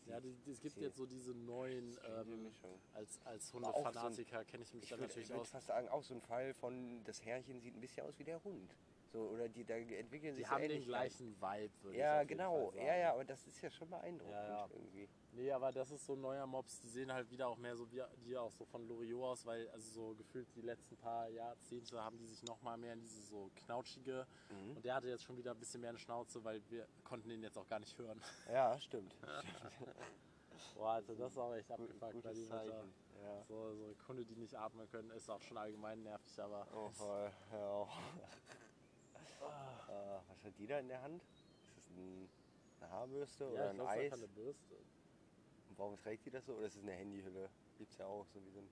Ja, die, die, es gibt die- jetzt so diese neuen, ähm, als, als auch so Hundefanatiker kenne ich mich Ich da würde natürlich würd aus. fast sagen, auch so ein Fall von, das Herrchen sieht ein bisschen aus wie der Hund. So, oder die, da entwickeln sich Die haben den gleichen Vibe, würde ich Ja, jeden genau. Ja, ja, aber das ist ja schon beeindruckend Ja, ja. irgendwie. Nee, aber das ist so ein neuer Mops. Die sehen halt wieder auch mehr so wie die auch so von Loriot aus, weil also so gefühlt die letzten paar Jahrzehnte haben die sich noch mal mehr in diese so knautschige. Mhm. Und der hatte jetzt schon wieder ein bisschen mehr eine Schnauze, weil wir konnten den jetzt auch gar nicht hören. Ja, stimmt. Boah, also das ist auch echt abgefuckt bei Gutes dem. Zeichen. Ja. So, so Kunde, die nicht atmen können, ist auch schon allgemein nervig, aber Oh, voll. Ja. Äh, was hat die da in der Hand? Ist das ein, eine Haarbürste ja, oder ich ein glaube, es Eis? ist eine Bürste. Warum trägt die das so? Oder ist es eine Handyhülle? Gibt's ja auch so wie so ein.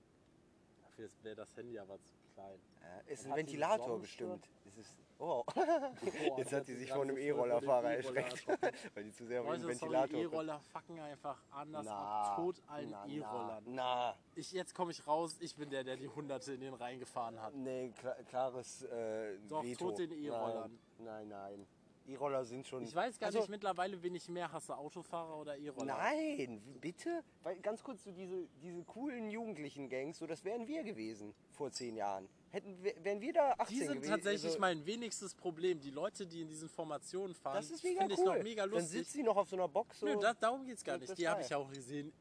Dafür wäre das Handy aber zu klein. Äh, ist ein Ventilator bestimmt. Ist es, oh, Boah, jetzt hat sie ist sich von einem E-Rollerfahrer vor erschreckt, weil die zu sehr auf den Ventilator E-Roller fucken einfach anders Na, ab. Tot allen E-Rollern. Na, Ich, jetzt komme ich raus, ich bin der, der die Hunderte in den Rhein gefahren hat. nee, klar, klares äh, Doch, Veto. tot den E-Rollern. Nein, nein, nein. E-Roller sind schon. Ich weiß gar Also, nicht mittlerweile, wen ich mehr hasse, Autofahrer oder E-Roller. Nein, bitte? Weil ganz kurz, so diese, diese coolen jugendlichen Gangs, so das wären wir gewesen vor zehn Jahren. Hätten, wären wir da 18 Die sind gewesen. tatsächlich also, mein wenigstes Problem. Die Leute, die in diesen Formationen fahren, Das ist mega finde ich cool. noch mega Dann lustig. sitzt sie noch auf so einer Box. So. Nö, da, darum geht's gar nicht. Die habe ich auch gesehen.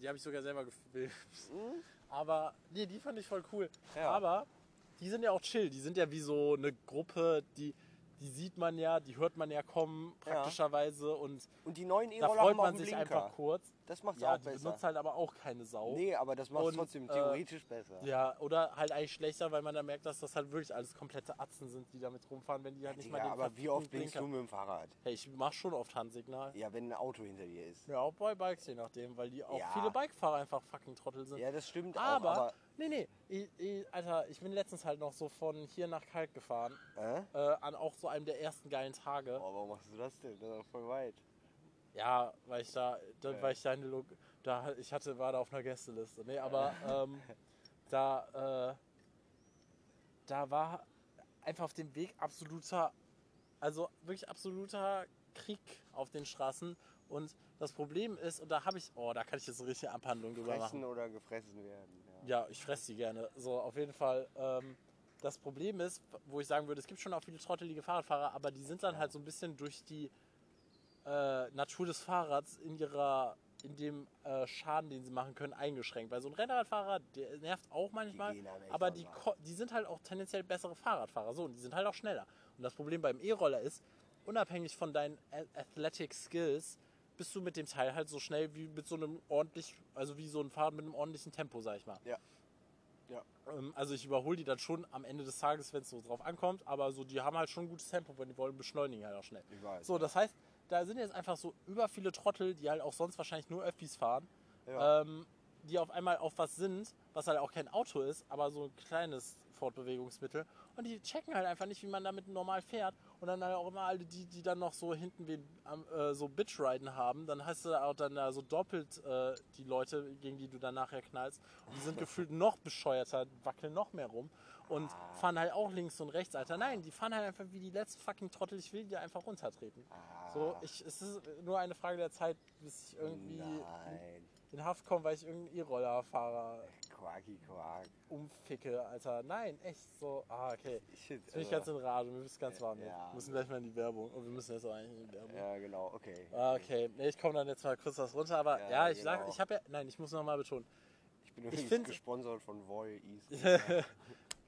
Die habe ich sogar selber gefilmt. Mhm. Aber nee, die fand ich voll cool. Ja. Aber die sind ja auch chill. Die sind ja wie so eine Gruppe, die, die sieht man ja, die hört man ja kommen, praktischerweise. Und Und die neuen da E-Roller freut man sich Blinker. einfach kurz. Das macht's Ja, auch besser. benutzt halt aber auch keine Sau. Nee, aber das macht Und, trotzdem äh, theoretisch besser. Ja, oder halt eigentlich schlechter, weil man dann merkt, dass das halt wirklich alles komplette Atzen sind, die damit rumfahren, wenn die halt nicht Digga, mal den aber wie oft blinkst du mit dem Fahrrad? Hey, ich mach schon oft Handsignal. Ja, wenn ein Auto hinter dir ist. Ja, auch bei Bikes, je nachdem, weil die auch Ja. viele Bikefahrer einfach fucking Trottel sind. Ja, das stimmt aber, auch, aber... nee, nee, ich, ich, Alter, ich bin letztens halt noch so von hier nach Kalk gefahren, Äh? äh, an auch so einem der ersten geilen Tage. Oh, warum machst du das denn? Das ist doch voll weit. Ja, weil ich da, da Ja. weil ich da in der Lo da, ich hatte, war da auf einer Gästeliste. Nee, aber ähm, da, äh, da war einfach auf dem Weg absoluter, also wirklich absoluter Krieg auf den Straßen. Und das Problem ist, und da habe ich, oh, da kann ich jetzt eine richtige Abhandlung drüber machen. Fressen oder gefressen werden. Ja. Ja, ich fresse die gerne. So, auf jeden Fall. Ähm, das Problem ist, wo ich sagen würde, es gibt schon auch viele trottelige Fahrradfahrer, aber die sind dann halt so ein bisschen durch die äh, Natur des Fahrrads in ihrer in dem äh, Schaden, den sie machen können, eingeschränkt. Weil so ein Rennradfahrer, der nervt auch manchmal, gehen aber die, die sind halt auch tendenziell bessere Fahrradfahrer. So, und die sind halt auch schneller. Und das Problem beim E-Roller ist, unabhängig von deinen Athletic Skills, bist du mit dem Teil halt so schnell wie mit so einem ordentlich, also wie so ein Fahrrad mit einem ordentlichen Tempo, sag ich mal. Ja. Ja. Ähm, Also ich überhole die dann schon am Ende des Tages, wenn es so drauf ankommt, aber so die haben halt schon ein gutes Tempo, wenn die wollen beschleunigen halt auch schnell. Ich weiß, So, ja. das heißt, da sind jetzt einfach so über viele Trottel, die halt auch sonst wahrscheinlich nur Öffis fahren, Ja. ähm, die auf einmal auf was sind, was halt auch kein Auto ist, aber so ein kleines Fortbewegungsmittel. Und die checken halt einfach nicht, wie man damit normal fährt Und dann auch immer alle die, die dann noch so hinten am, äh, so Bitchriden haben. Dann hast du auch dann da so doppelt äh, die Leute, gegen die du dann nachher knallst. Und die sind gefühlt noch bescheuerter, wackeln noch mehr rum. Und fahren halt auch links und rechts, Alter. Nein, die fahren halt einfach wie die letzten fucking Trottel. Ich will die einfach runtertreten. So, ich, es ist nur eine Frage der Zeit, bis ich irgendwie Nein. in Haft komme, weil ich irgendeinen E-Roller-Fahrer Quaki Quark. umficke, Alter. Nein, echt so. Ah, okay. Ich Jetzt bin ich also- ganz in Rage, mir ist ganz warm. Ja. Wir müssen gleich mal in die Werbung. Und wir müssen jetzt auch eigentlich in die Werbung. Ja, genau, okay. Ah, Okay, nee, ich komme dann jetzt mal kurz was runter, aber ja, Ja, ich sag, genau. ich habe ja, nein, ich muss noch mal betonen, Ich bin übrigens find- gesponsert von Voy East.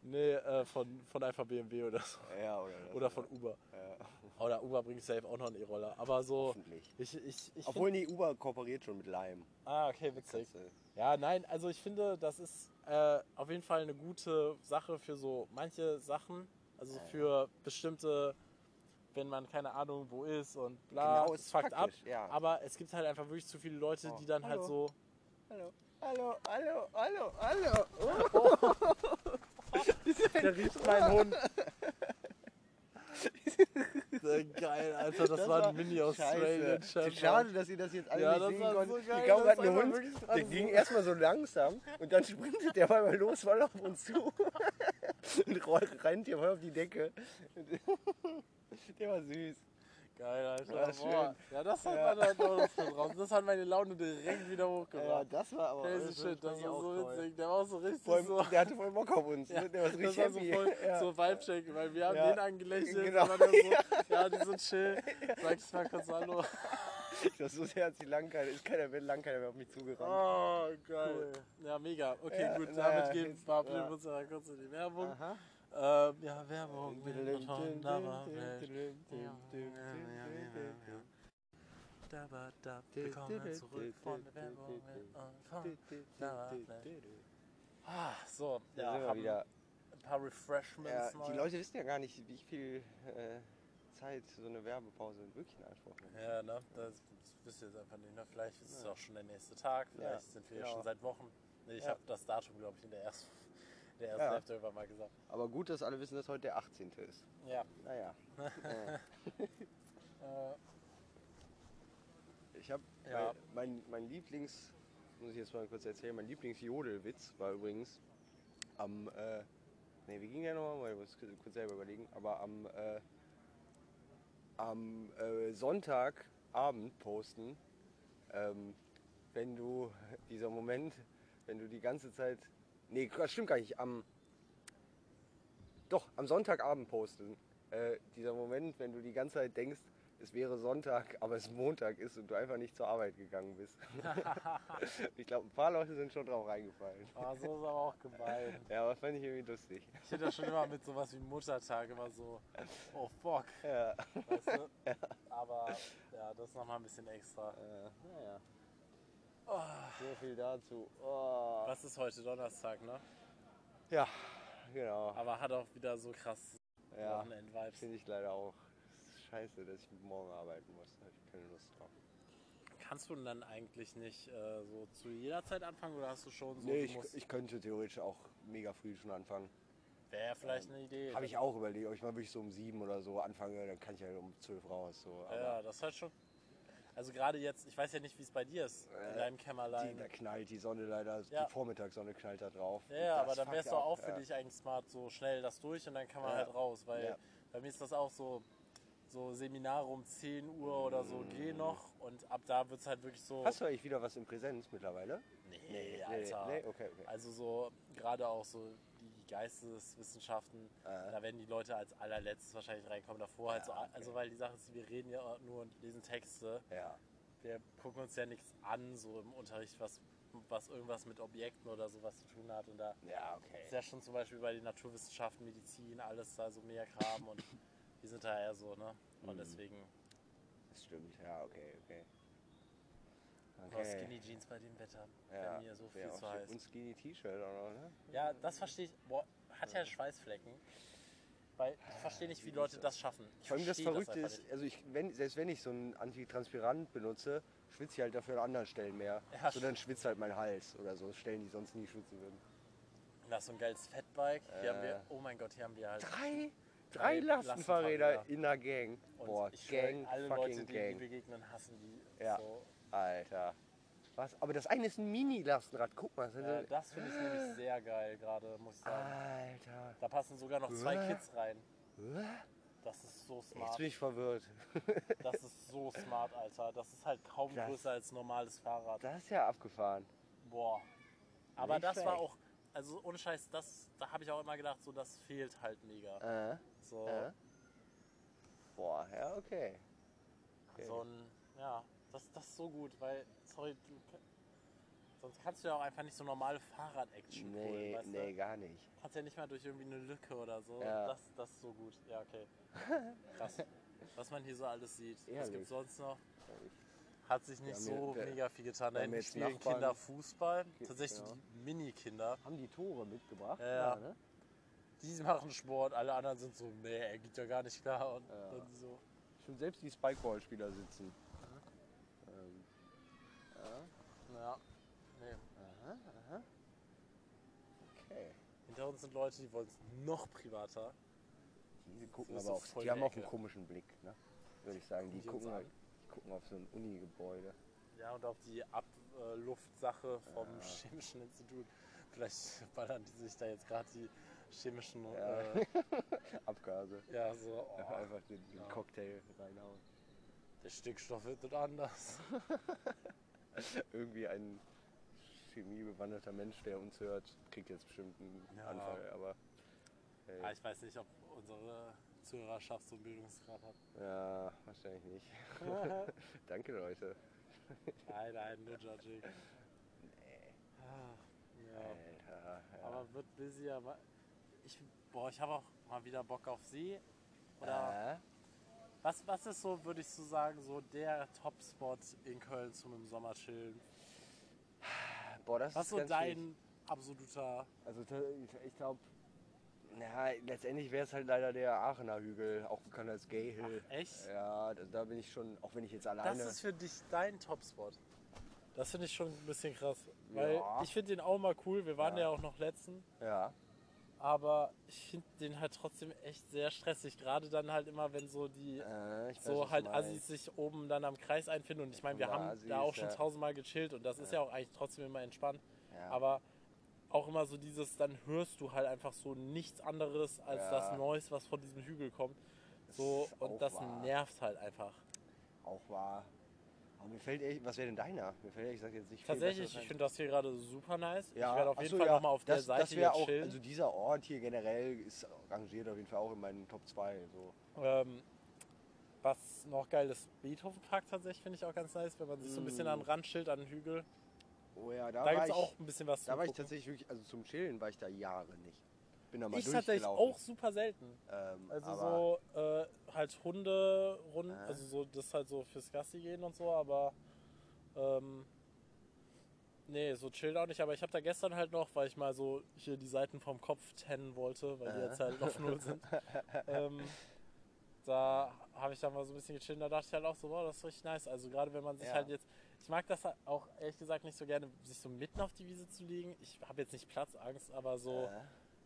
nee, äh, von, von einfach BMW oder so. ja, oder, Oder von Uber. Ja, Oder Uber bringt safe auch noch einen E-Roller. Aber so, hoffentlich. ich, ich, ich Obwohl, nee, Uber kooperiert schon mit Lime. Ah, okay, witzig. Du- Ja, nein, also ich finde, das ist äh, auf jeden Fall eine gute Sache für so manche Sachen. Also für bestimmte, wenn man keine Ahnung wo ist und bla, Genau, es ist fuckt ab. ja. Aber es gibt halt einfach wirklich zu viele Leute, Oh, die dann halt hallo. so. Hallo, hallo, hallo, hallo, hallo. Der riecht mein Hund. Sehr geil, Alter, das, war ein Mini-Australian Scheiße. Shepherd. Schade, dass ihr das jetzt alle Ja, nicht das sehen war konnten. so geil, ich glaube, das gerade ein war Hund, der ging erstmal so langsam und dann sprintet der auf einmal los, voll auf uns zu und rennt hier voll auf die Decke. Der war süß. Geil, Alter. Ja, Boah. schön. Ja, das hat Ja. man auch noch für draußen. Das hat meine Laune direkt wieder Ja, hochgebracht. das war aber Crazy das shit, das war so toll. witzig. Der war auch so richtig Vor allem, so. der hatte voll Bock auf uns. Ja, ne? Der war so das richtig war so voll ja. so Vibe-Check, weil wir haben Ja. den angelächelt, Genau. der so, ja, die sind chill, sag ich mal kurz Hallo. Das ist so die lang keiner, ist keiner mehr, lang keiner mehr auf mich zugerannt. Oh, geil. Cool. Ja, mega. Okay, Ja, gut, damit ja. wir uns aber kurz in die Werbung. Aha. Ähm, ja, Werbung. Da, ba, da, willkommen zurück von der Werbung Honda Welt. Ah, so, Da ja, haben wieder. ein paar Refreshments Ja, die Leute wissen ja gar nicht, wie viel äh, Zeit so eine Werbepause wirklich in Anspruch nimmt. Ja, ne? Das, das wisst ihr jetzt einfach nicht. Ne? Vielleicht ist es auch schon der nächste Tag, vielleicht Ja, sind wir genau. schon seit Wochen. Nee, ich Ja. habe das Datum, glaube ich, in der ersten, der ersten Ja. Irgendwann mal gesagt. Aber gut, dass alle wissen, dass heute der 18. ist. Ja. Naja. äh, ich habe Ja. mein, mein Lieblings, muss ich jetzt mal kurz erzählen, mein Lieblingsjodelwitz war übrigens am, äh, ne, wie ging der nochmal? Ich muss kurz selber überlegen, aber am, äh, am äh, Sonntagabend posten, ähm, wenn du, dieser Moment, wenn du die ganze Zeit, nee, das stimmt gar nicht, am, doch, am Sonntagabend posten, äh, dieser Moment, wenn du die ganze Zeit denkst, es wäre Sonntag, aber es Montag ist und du einfach nicht zur Arbeit gegangen bist. ich glaube, ein paar Leute sind schon drauf reingefallen. aber so ist aber auch gemein. Ja, aber fand ich irgendwie lustig. Ich finde das schon immer mit sowas wie Muttertag immer so, oh fuck, Ja, weißt du? Aber ja, das ist nochmal ein bisschen extra. äh, naja, Oh, so viel dazu. Oh. was ist heute Donnerstag, ne? Ja, genau. Aber hat auch wieder so krass Ja, Wochenend-Vibes. finde ich leider auch. Scheiße, dass ich morgen arbeiten muss. Da habe ich keine Lust drauf. Kannst du denn dann eigentlich nicht äh, so zu jeder Zeit anfangen oder hast du schon so, nee, ich, ich könnte theoretisch auch mega früh schon anfangen. wäre vielleicht eine Idee. Habe ich auch überlegt, ob ich mal wirklich so um sieben oder so anfange, dann kann ich ja um zwölf raus. So. Aber Ja, das ist halt schon. Also gerade jetzt, ich weiß ja nicht, wie es bei dir ist, in Äh, deinem die, Kämmerlein. da knallt die Sonne leider, Ja. die Vormittagssonne knallt da drauf. Ja, ja, aber dann wäre es ja doch auch für ja. dich eigentlich smart, so schnell das durch und dann kann man halt raus, weil bei mir ist das auch so, so Seminare um 10 Uhr oder so gehen noch und ab da wird es halt wirklich so. Hast du eigentlich wieder was in Präsenz mittlerweile? Nee, Alter. Nee, okay, okay. Also so, gerade auch so die Geisteswissenschaften, Äh. da werden die Leute als allerletztes wahrscheinlich reinkommen. Davor halt Ja, so, okay. also weil die Sache ist, wir reden ja nur und lesen Texte. ja. Wir gucken uns ja nichts an, so im Unterricht, was, was irgendwas mit Objekten oder sowas zu tun hat. Und da Ja, okay. ist ja schon zum Beispiel bei den Naturwissenschaften, Medizin, alles da so mehr Kram und wir sind da eher so, ne? Und Mhm. deswegen, Das stimmt, ja, okay, okay. Okay. Skinny Jeans bei dem Wetter, Ja, wenn mir so viel zu heiß. Und Skinny T-Shirt auch noch, ne? Ja, das verstehe ich. Boah, hat ja Schweißflecken. Weil ich verstehe nicht, wie Leute das schaffen. Ich Vor allem das Verrückte einfach ist, also ich, wenn, selbst wenn ich so ein Antitranspirant benutze, schwitze ich halt dafür an anderen Stellen mehr. Ja, so dann schwitzt halt mein Hals oder so, Stellen, die sonst nie schwitzen würden. Das ist so ein geiles Fatbike. Hier Äh. haben wir, oh mein Gott, hier haben wir halt. Drei? Drei Drei Lastenfahrräder Lastenfahrräder. in der Gang. Und Boah, ich Gang, alle fucking Leute, die Gang. die begegnen, hassen die. Ja. So. Alter. Was? Aber das eine ist ein Mini-Lastenrad. Guck mal. Das Äh, das finde ich nämlich sehr geil gerade, muss ich sagen. Alter. Da passen sogar noch zwei. Kids rein. Das ist so Jetzt smart. bin ich verwirrt. Das ist so smart, Alter. Das ist halt kaum Das- größer als ein normales Fahrrad. Das ist ja abgefahren. Boah. Aber Nicht das war auch, also ohne Scheiß, das, da habe ich auch immer gedacht, so das fehlt halt mega. Äh, So, äh. Boah, ja, okay. okay. so ein, ja, das, das ist so gut, weil, sorry, du, sonst kannst du ja auch einfach nicht so normale Fahrrad-Action holen, Nee, weißt nee, du? gar nicht. Kannst ja nicht mal durch irgendwie eine Lücke oder so. Ja. Das, das ist so gut. Ja, okay. Krass. Was man hier so alles sieht. Was Ehrlich. gibt's sonst noch? Hat sich nicht haben so wir- mega viel getan. Da hinten spielen Nachbarn. Kinder Fußball. Tatsächlich so die Mini-Kinder. Haben die Tore mitgebracht? Ja, ja. ne? Die machen Sport, alle anderen sind so, nee, geht ja gar nicht klar. Und Ja. dann so. Schon selbst die Spikeball-Spieler sitzen. Ähm, ja. Ja. Nee. Aha, aha. Okay. Hinter uns sind Leute, die wollen es noch privater. Die gucken aber auch, die haben die auch einen Ecke. komischen Blick, ne? Würde ich sagen. Die Die gucken, an. Gucken auf so ein Uni-Gebäude. Ja, und auf die Abluftsache vom Ja. Chemischen Institut. Vielleicht ballern die sich da jetzt gerade die chemischen. Ja. Äh, Abgase. ja, so. Oh, Einfach den, den Ja. Cocktail reinhauen. der Stickstoff wird nicht anders. Irgendwie ein chemiebewanderter Mensch, der uns hört, kriegt jetzt bestimmt einen Ja. Anfall. Aber hey, Ah, ich weiß nicht, ob unsere Zuhörerschaft so einen Bildungsgrad hat. ja, wahrscheinlich nicht. Danke, Leute. nein, nein, nur Judging. Nee, Ah, ja. Alter. Ja. Aber wird busy, aber ich, boah, ich habe auch mal wieder Bock auf See. Oder äh, was, was ist so, würde ich so sagen, so der Top-Spot in Köln zum im Sommer chillen? boah, das Was ist so dein schwierig. absoluter. Also ich glaube, ja, letztendlich wäre es halt leider der Aachener Hügel, auch bekannt als Gay Hill. Ach, echt? Ja, da, da bin ich schon, auch wenn ich jetzt Das alleine. ist für dich dein Top-Spot. Das finde ich schon ein bisschen krass. Weil Ja. ich finde den auch mal cool. Wir waren ja, Ja. auch noch letzten. ja, Aber ich finde den halt trotzdem echt sehr stressig. Gerade dann halt immer, wenn so die äh, weiß, so was halt Assis sich oben dann am Kreis einfinden. Und ich meine, wir haben Assis, da auch schon ja. tausendmal gechillt und das ist ja auch eigentlich trotzdem immer entspannt. Ja. Aber auch immer so dieses, dann hörst du halt einfach so nichts anderes als Ja. das Noise, was von diesem Hügel kommt. So, auch und das wahr. nervt halt einfach. auch wahr. Aber mir fällt echt, was wäre denn deiner? Mir fällt ehrlich gesagt jetzt nicht Tatsächlich, ich finde das hier gerade super nice. Ja, ich werde auf ach jeden so, Fall ja, nochmal auf das, der Seite das auch, chillen. Also dieser Ort hier generell ist rangiert auf jeden Fall auch in meinen Top 2. So. Ähm, was noch geil ist, Beethoven Park tatsächlich finde ich auch ganz nice, wenn man sich so ein bisschen Mm. an den Rand chillt, an den Hügel. Oh ja, da, Da, gibt es auch ein bisschen was da zu war ich gucken. tatsächlich wirklich, also zum Chillen war ich da Jahre nicht. Bin da mal Ich tatsächlich auch super selten. Ähm, Also so äh, halt Hunde, Runden, Äh. also so das halt so fürs Gassi gehen und so, aber ähm, nee, so chillt auch nicht. Aber ich habe da gestern halt noch, weil ich mal so hier die Seiten vom Kopf tennen wollte, weil die Äh. jetzt halt auf Null sind. ähm, da habe ich dann mal so ein bisschen gechillt und da dachte ich halt auch so, wow, das ist richtig nice. Also gerade wenn man sich Ja. halt jetzt, ich mag das halt auch ehrlich gesagt nicht so gerne, sich so mitten auf die Wiese zu legen. Ich habe jetzt nicht Platzangst, aber so äh,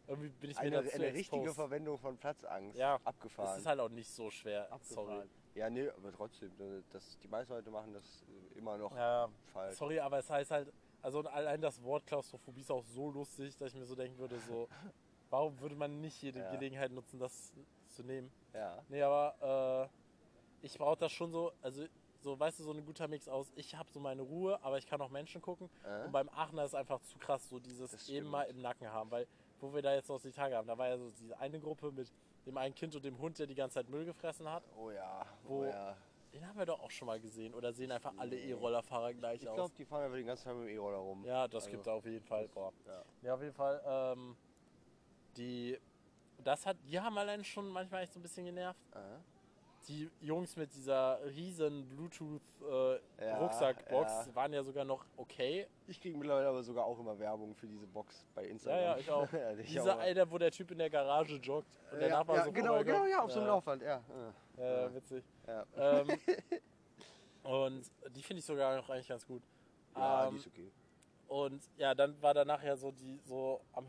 irgendwie bin ich mir eine, dazu eine richtige. Verwendung von Platzangst. Ja, abgefahren. Das ist halt auch nicht so schwer, sorry. abgefahren. Ja, nee, aber trotzdem, das, die meisten Leute machen das immer noch Ja, falsch. sorry, aber es heißt halt, also allein das Wort Klaustrophobie ist auch so lustig, dass ich mir so denken würde, so, warum würde man nicht jede Ja. Gelegenheit nutzen, das zu nehmen? Ja. Nee, aber äh, ich brauche das schon so, also so, weißt du, so ein guter Mix aus, ich habe so meine Ruhe, aber ich kann auch Menschen gucken. Äh? Und beim Aachener ist einfach zu krass, so dieses eben mal im Nacken haben, weil wo wir da jetzt noch die Tage haben, da war ja so diese eine Gruppe mit dem einen Kind und dem Hund, der die ganze Zeit Müll gefressen hat. Oh ja. Wo- oh ja. Den haben wir doch auch schon mal gesehen. Oder sehen einfach alle. E-Rollerfahrer gleich Ich aus? glaube, die fahren einfach den ganzen Tag mit dem E-Roller rum. Ja, das Also, gibt auf jeden Fall. Boah. Ja. Ja, auf jeden Fall. Ähm, die, das hat, die haben allein schon manchmal echt so ein bisschen genervt. Äh? Die Jungs mit dieser riesen Ja, Bluetooth-Rucksackbox ja. waren ja sogar noch okay. Ich kriege mittlerweile aber sogar auch immer Werbung für diese Box bei Ja, Instagram. ja, ich auch. Ja, ich Dieser auch. eine, wo der Typ in der Garage joggt und der ja, Nachbar ja, so genau, genau, ja, auf so einem Ja, Laufband, ja. Ja, Ja. ja, witzig. Ja, ähm, und die finde ich sogar noch eigentlich ganz gut. ja Ähm, die ist okay. Und ja, dann war danach ja so die so am,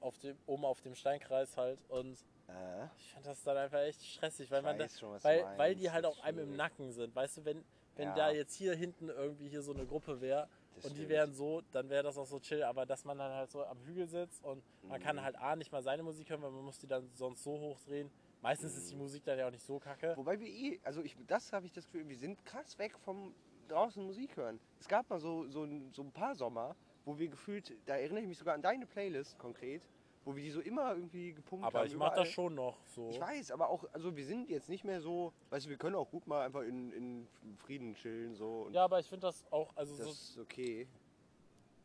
auf dem, oben auf dem Steinkreis halt und Äh, ich finde das dann einfach echt stressig, weil man da, schon, weil, weil die halt auch einem im. Nacken sind. Weißt du, wenn, wenn Ja. da jetzt hier hinten irgendwie hier so eine Gruppe wäre und die wären so, dann wäre das auch so chill. Aber dass man dann halt so am Hügel sitzt und man kann Mhm. halt A nicht mal seine Musik hören, weil man muss die dann sonst so hochdrehen. Meistens ist die Mhm. Musik dann ja auch nicht so kacke. Wobei wir eh, also ich, das habe ich das Gefühl, wir sind krass weg vom draußen Musik hören. Es gab mal so, so, so ein paar Sommer, wo wir gefühlt, da erinnere ich mich sogar an deine Playlist konkret, wo wir die so immer irgendwie gepumpt haben. Aber ich mache das schon noch so. Ich weiß, aber auch, also wir sind jetzt nicht mehr so, weißt du, wir können auch gut mal einfach in, in Frieden chillen so und Ja, aber ich finde das auch, also das so, ist okay.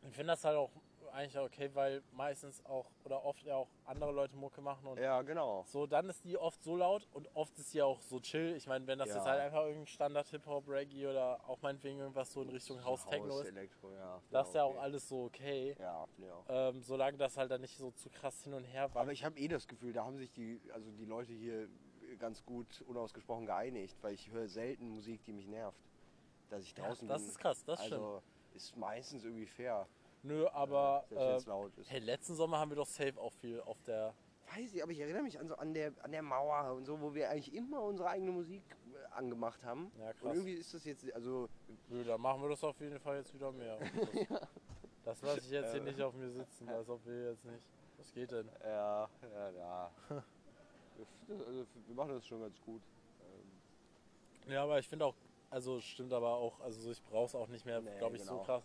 ich finde das halt auch eigentlich okay, weil meistens auch oder oft ja auch andere Leute Mucke machen und Ja, genau. so, dann ist die oft so laut und oft ist die auch so chill. Ich meine, wenn das Ja. jetzt halt einfach irgendein Standard Hip-Hop, Reggae oder auch meinetwegen irgendwas so in Richtung House Techno ist, Elektro, ja. das ist ja auch okay. alles so okay. Ja, auch. Ähm, solange das halt dann nicht so zu krass hin und her war. Aber ich habe eh das Gefühl, da haben sich die, also die Leute hier ganz gut unausgesprochen geeinigt, weil ich höre selten Musik, die mich nervt. Dass ich Ja, draußen das bin. ist krass, das stimmt. also ist meistens irgendwie fair. Nö, aber äh, hey, letzten Sommer haben wir doch safe auch viel auf der. Weiß ich, aber ich erinnere mich an so an der an der Mauer und so, wo wir eigentlich immer unsere eigene Musik äh, angemacht haben. Ja, Und krass. irgendwie ist das jetzt, also Nö, dann machen wir das auf jeden Fall jetzt wieder mehr. Das, das lasse ich jetzt hier Ja. nicht auf mir sitzen, als ob wir jetzt nicht. Was geht denn? ja, ja, ja. Wir- also, wir machen das schon ganz gut. Ähm, Ja, aber ich finde auch, also stimmt aber auch, also ich brauche es auch nicht mehr, Nee, glaube ich, so genau. krass.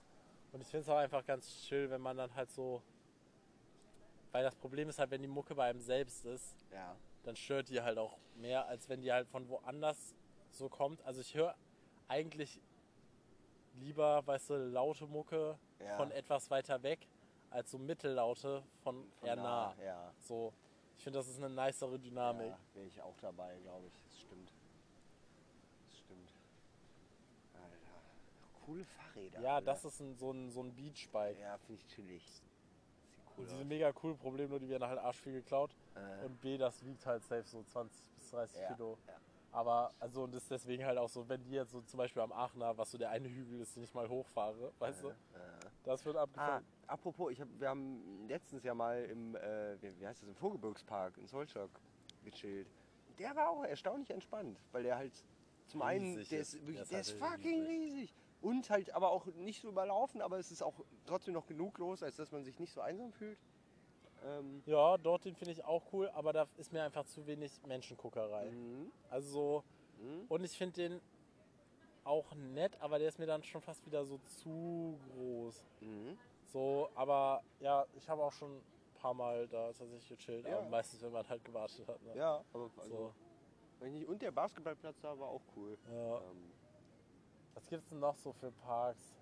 Und ich finde es auch einfach ganz chill, wenn man dann halt so. Weil das Problem ist halt, wenn die Mucke bei einem selbst ist, Ja. dann stört die halt auch mehr, als wenn die halt von woanders so kommt. Also ich höre eigentlich lieber, weißt du, laute Mucke Ja. von etwas weiter weg, als so mittellaute von, Von eher nah. Ja. So, ich finde, das ist eine nicere Dynamik. Ja, wäre ich auch dabei, glaube ich. Das stimmt. Das stimmt. Alter. Coole Fahrräder. Ja, Alter. das ist ein, so ein, so ein Beachbike. Ja, finde ich chillig. Cool Und die aus. sind mega cool, Problem nur, die werden halt arsch viel geklaut. Äh, Und B, das wiegt halt safe so 20 bis 30 Ja, Kilo. ja. Aber, also, und das ist deswegen halt auch so, wenn die jetzt so zum Beispiel am Aachener, was so der eine Hügel ist, den ich mal hochfahre, weißt du, äh. das wird Ah, abgefahren. apropos, ich hab, wir haben letztens ja mal im, äh, wie, wie heißt das, im Vogelburgspark in Solstock gechillt. Der war auch erstaunlich entspannt, weil der halt zum einen, Riesig der ist. wirklich, Der ist der halt ist fucking riesig. Und halt aber auch nicht so überlaufen, aber es ist auch trotzdem noch genug los, als dass man sich nicht so einsam fühlt. Ähm, Ja, dort den finde ich auch cool, aber da ist mir einfach zu wenig Menschenguckerei. mhm, Also so, mhm. und ich finde den auch nett, aber der ist mir dann schon fast wieder so zu groß. Mhm. So, aber ja, ich habe auch schon ein paar Mal da tatsächlich gechillt, Ja. aber meistens, wenn man halt gewartet hat. Ne? Ja, aber also, So, und der Basketballplatz da war auch cool. ja. Ähm, Was gibt es denn noch so für Parks?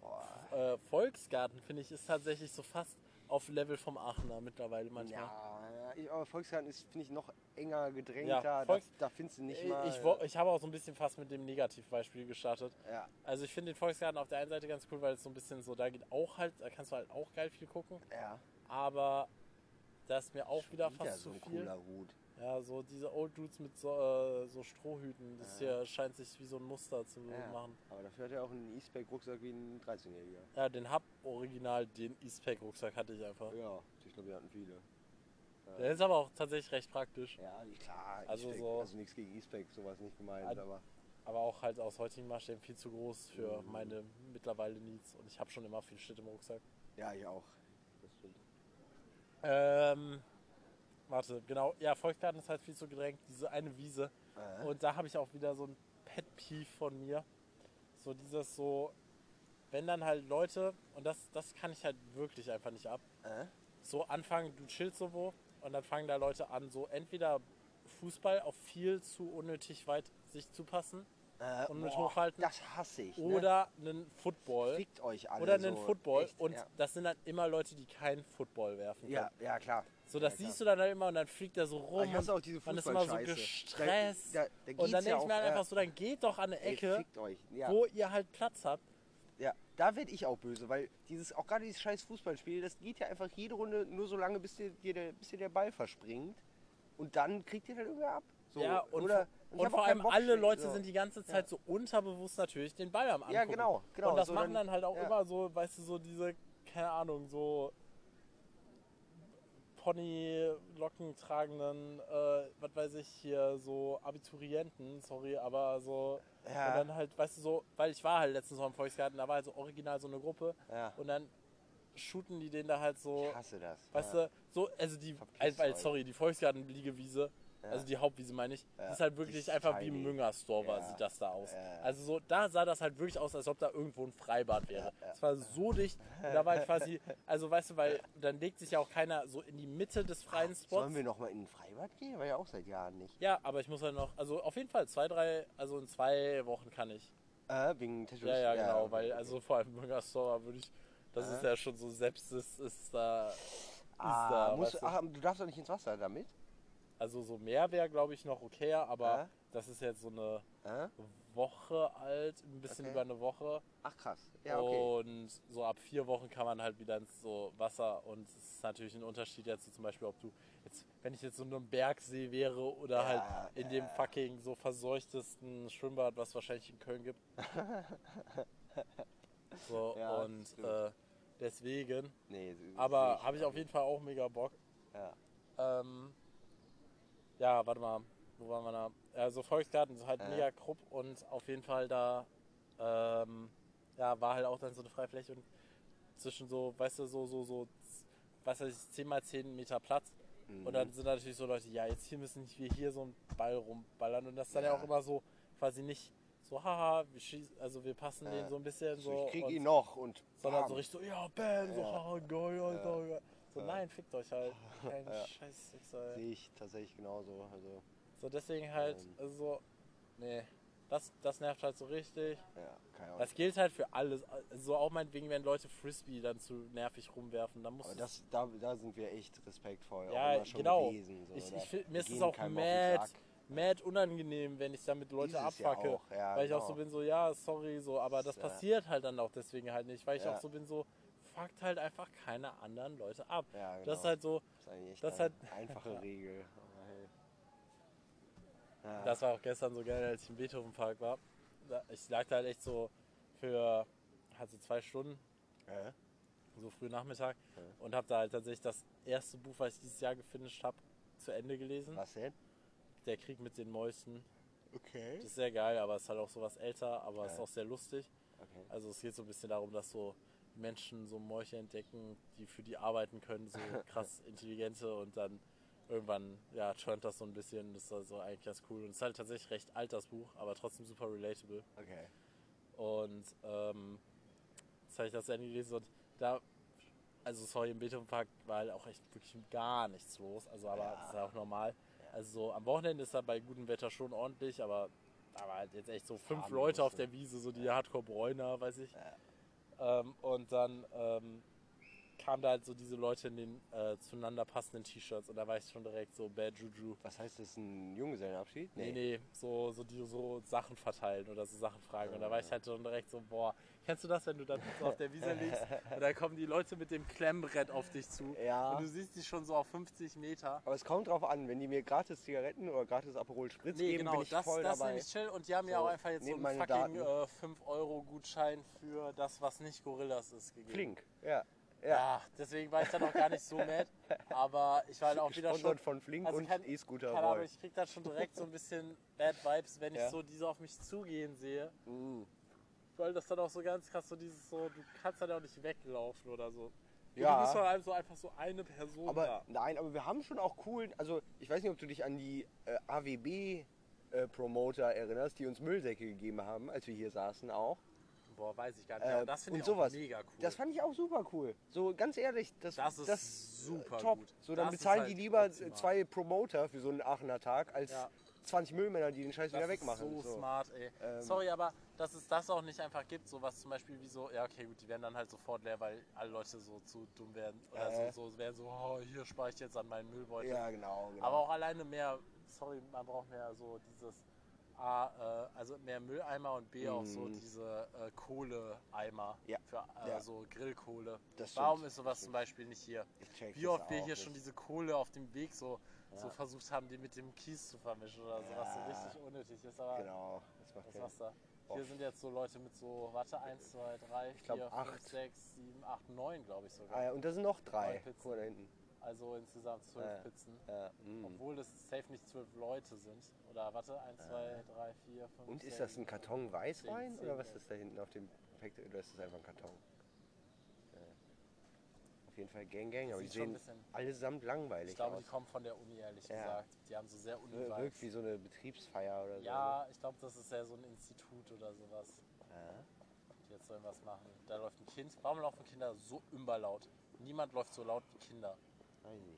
boah, Äh, Volksgarten, finde ich, ist tatsächlich so fast auf Level vom Aachener mittlerweile manchmal. ja, ich, aber Volksgarten ist, finde ich, noch enger gedrängt Ja, da. Volks- da. Da findest du nicht Ich, mal... ich, wo- ich habe auch so ein bisschen fast mit dem Negativbeispiel gestartet. ja, Also ich finde den Volksgarten auf der einen Seite ganz cool, weil es so ein bisschen so, da geht auch halt, da kannst du halt auch geil viel gucken. ja. Aber da ist mir auch wieder Wieder fast so zu ein viel. cooler Hut. Ja, so diese Old Dudes mit so, äh, so Strohhüten, das hier scheint sich wie so ein Muster zu Ja. machen. Aber dafür hat er auch einen E-Spec-Rucksack wie ein 13-Jähriger. Ja, den hab original, den Eastpack-Rucksack hatte ich einfach. Ja, ich glaube, wir hatten viele. Der ist aber auch tatsächlich recht praktisch. Ja, klar. Also so- also nichts gegen E-Spec, sowas nicht gemeint, Ad- aber... Aber auch halt aus heutigen Maßstäben viel zu groß für Mhm. meine mittlerweile Needs. Und ich habe schon immer viel Shit im Rucksack. Ja, ich auch. Das stimmt. Ähm, warte, genau. Ja, Volksgarten ist halt viel zu gedrängt. Diese eine Wiese. Äh, Und da habe ich auch wieder so ein Pet-Peeve von mir. So dieses so, wenn dann halt Leute, und das, das kann ich halt wirklich einfach nicht ab, äh, so anfangen, du chillst so wo und dann fangen da Leute an, so entweder Fußball auf viel zu unnötig weit sich zu passen äh, Und mit boah, hochhalten. Das hasse ich. ne? oder einen Football Fickt euch alle oder einen so. Football Echt, und ja. das sind dann immer Leute, die keinen Football werfen können. Ja, ja, klar. So, das ja, klar. siehst du dann halt immer und dann fliegt er so rum Aber ich hasse und auch diese man ist immer so gestresst. Da, da, da und dann denke ich mir halt einfach so, dann geht doch an eine ey, Ecke. Ja. wo ihr halt Platz habt. Ja, da werde ich auch böse, weil dieses, auch gerade dieses scheiß Fußballspiel, das geht ja einfach jede Runde nur so lange, bis dir, dir, der, bis dir der Ball verspringt. Und dann kriegt ihr dann irgendwer ab. So, ja, und, oder, und, hab vor allem alle Leute so. sind die ganze Zeit so unterbewusst natürlich den Ball am Angucken. Ja, genau, genau. Und das so machen dann halt auch ja. immer so, weißt du, so diese, keine Ahnung, so Ponylocken tragenden, äh, was weiß ich, hier so Abiturienten, sorry, aber so. Ja. Und dann halt, weißt du, so, weil ich war halt letztens noch im Volksgarten, da war halt so original so eine Gruppe Ja. und dann shooten die den da halt so. Ich hasse das. Weißt ja. du, so, also die, also, sorry, die Volksgarten-Liegewiese, Ja. also die Hauptwiese meine ich, Ja, die ist halt die wirklich ist einfach wie tiny. ein Müngerstor war, Ja. sieht das da aus. Also so, da sah das halt wirklich aus, als ob da irgendwo ein Freibad wäre. Es war so dicht, und da war halt quasi, also weißt du, weil dann legt sich ja auch keiner so in die Mitte des freien Spots. Sollen wir noch mal in ein Freibad gehen? War ja auch seit Jahren nicht. Ja, aber ich muss halt noch, also auf jeden Fall zwei, drei, also in zwei Wochen kann ich. Äh, wegen Tattoos? Ja, ja, genau, weil also vor allem Müngerstor würde ich, das Aha. ist ja schon so selbst ist, ist da, ist Ah, da, musst, weißt du. ach, du darfst doch nicht ins Wasser damit? Also so mehr wäre, glaube ich, noch okay, aber Ja. das ist jetzt so eine Äh? Woche alt, ein bisschen Okay. über eine Woche. Ach krass. Ja, okay. Und so ab vier Wochen kann man halt wieder ins so Wasser. Und es ist natürlich ein Unterschied jetzt so zum Beispiel, ob du jetzt, wenn ich jetzt so in einem Bergsee wäre oder Ja, halt in dem fucking so verseuchtesten Schwimmbad, was wahrscheinlich in Köln gibt. so, Ja, und äh, deswegen. Nee, Aber habe ich auf jeden Fall auch mega Bock. Ja. Ähm, ja, warte mal, wo waren wir da? Also Volksgarten ist halt Äh. mega krupp und auf jeden Fall da ähm, ja, war halt auch dann so eine Freifläche und zwischen so, weißt du, so, so, so, was weiß ich, 10 mal 10 Meter Platz. Mhm. Und dann sind natürlich so Leute, ja, jetzt hier müssen wir hier so einen Ball rumballern und das ist dann ja, Ja. auch immer so quasi nicht so, haha, wir schießen, also wir passen Ja. den so ein bisschen so, ich krieg ihn noch und sondern bam. so richtig so, ja, Ben, so, haha, geil, Alter. So, nein, fickt euch halt. Kein Ja. Scheiß. Sehe ich tatsächlich genauso. Also, So, deswegen halt, Ähm. also so, nee, das, das nervt halt so richtig. ja, keine Ahnung. Das gilt halt für alles. Also so auch meinetwegen, wenn Leute Frisbee dann zu nervig rumwerfen, dann muss Aber das, da, da sind wir echt respektvoll. Ja, genau. Gewesen, so, ich, ich find, mir ist es auch mad, mad unangenehm, wenn ich damit Leute Ist es ja abfacke. auch, ja, weil ich auch genau. so bin, so, ja, sorry, so, aber das Ja. passiert halt dann auch deswegen halt nicht, weil ich Ja. auch so bin, so, fuckt halt einfach keine anderen Leute ab. Ja, genau. Das ist halt so, Das ist eigentlich echt das eine halt- einfache Regel. Ja. Das war auch gestern so geil, als ich im Beethovenpark war. Ich lag da halt echt so für halt so zwei Stunden, Äh? so früh Nachmittag, Ja. und habe da halt tatsächlich das erste Buch, was ich dieses Jahr gefinisht habe, zu Ende gelesen. Was denn? Der Krieg mit den Mäusen. Okay. Das ist sehr geil, aber es ist halt auch sowas älter, aber es ist auch sehr lustig. okay. Also es geht so ein bisschen darum, dass so Menschen so Mäuche entdecken, die für die arbeiten können, so krass intelligente und dann irgendwann, ja, turnt das so ein bisschen, das ist also eigentlich ganz cool. Und es ist halt tatsächlich recht alt, das Buch, aber trotzdem super relatable. Okay. Und ähm, jetzt habe ich das Ende gelesen und da, also sorry, im Beethovenpark war halt auch echt wirklich gar nichts los, also aber Ja. das ist ja auch normal. Also so am Wochenende ist da bei gutem Wetter schon ordentlich, aber da war halt jetzt echt so fünf Leute auf der Wiese, so die Hardcore-Bräuner, weiß ich. Ja. Ähm, und dann ähm, kamen da halt so diese Leute in den äh, zueinander passenden T-Shirts und da war ich schon direkt so Bad Juju. Was heißt das, ein Junggesellenabschied? Nee, nee, so, so die so Sachen verteilen oder so Sachen fragen. Und da war ich halt schon direkt so, boah, kennst du das, wenn du dann so auf der Wiese liegst und dann kommen die Leute mit dem Klemmbrett auf dich zu Ja. und du siehst die schon so auf 50 Meter. Aber es kommt drauf an, wenn die mir gratis Zigaretten oder gratis Aperol Spritz Nee, geben, genau, bin ich das, voll das dabei. nämlich chill und die haben mir So, auch einfach jetzt so einen fucking Daten. äh, 5-Euro-Gutschein für das, was nicht Gorillas ist, gegeben. Flink, ja. Ja. Ja. deswegen war ich dann auch gar nicht so mad. Aber ich war halt auch wieder schon. Von Flink also und E-Scooter Keine Ahnung, ich krieg da schon direkt so ein bisschen Bad Vibes, wenn ich Ja. so diese auf mich zugehen sehe. Mm. Weil das dann auch so ganz krass so dieses so, du kannst dann auch nicht weglaufen oder so. Ja. Du bist vor allem so einfach so eine Person Aber da. nein, aber wir haben schon auch coolen, also ich weiß nicht, ob du dich an die äh, AWB äh, Promoter erinnerst, die uns Müllsäcke gegeben haben, als wir hier saßen auch. Boah, weiß ich gar nicht. Äh, das finde und ich sowas. mega cool. Das fand ich auch super cool. So ganz ehrlich, das, Das ist das super top. gut. So dann Das bezahlen halt die lieber optimal. zwei Promoter für so einen Aachener Tag als Ja. 20 Müllmänner, die den Scheiß wieder das ist wegmachen. so, smart, ey. Ähm. Sorry, aber dass es das auch nicht einfach gibt, sowas zum Beispiel wie so, ja okay, gut, die werden dann halt sofort leer, weil alle Leute so zu dumm werden. Oder Äh. so, so werden so, oh, hier spare ich jetzt an meinen Müllbeutel. Ja, genau. genau. Aber auch alleine mehr, sorry, man braucht mehr so dieses A, äh, also mehr Mülleimer und B auch so Mhm. diese äh, Kohleeimer Ja, für äh, ja. so Grillkohle. Das Warum stimmt, ist sowas zum. Beispiel nicht hier? Wie oft wir hier schon diese Kohle auf dem Weg so, so Ja. versucht haben, die mit dem Kies zu vermischen oder so, was so richtig unnötig ist. Aber Genau, das macht was da? Hier sind jetzt so Leute mit so, warte, 1, 2, 3, 4, glaub, 5, acht. 6, 7, 8, 9, glaube ich sogar. Ah, ja, und da sind noch drei. Guck mal da hinten. Also insgesamt zwölf Ja. Pizzen. Mm. Obwohl das safe nicht zwölf Leute sind. Oder warte, eins, zwei, drei, vier, fünf. Und ist das ein Karton Weißwein zehn, oder was ist da hinten auf dem Paket? Oder ist das einfach ein Karton? Auf jeden Fall Gang Gang, aber die sehen allesamt langweilig Ich glaube, aus. die kommen von der Uni, ehrlich Ja. gesagt. Die haben so sehr uni Wirkt wie so eine Betriebsfeier oder so. Ja, ich glaube, das ist ja so ein Institut oder sowas, ne? Ja. die jetzt so irgendwas machen. Da läuft ein Kind. Warum laufen Kinder so überlaut? Niemand läuft so laut wie Kinder.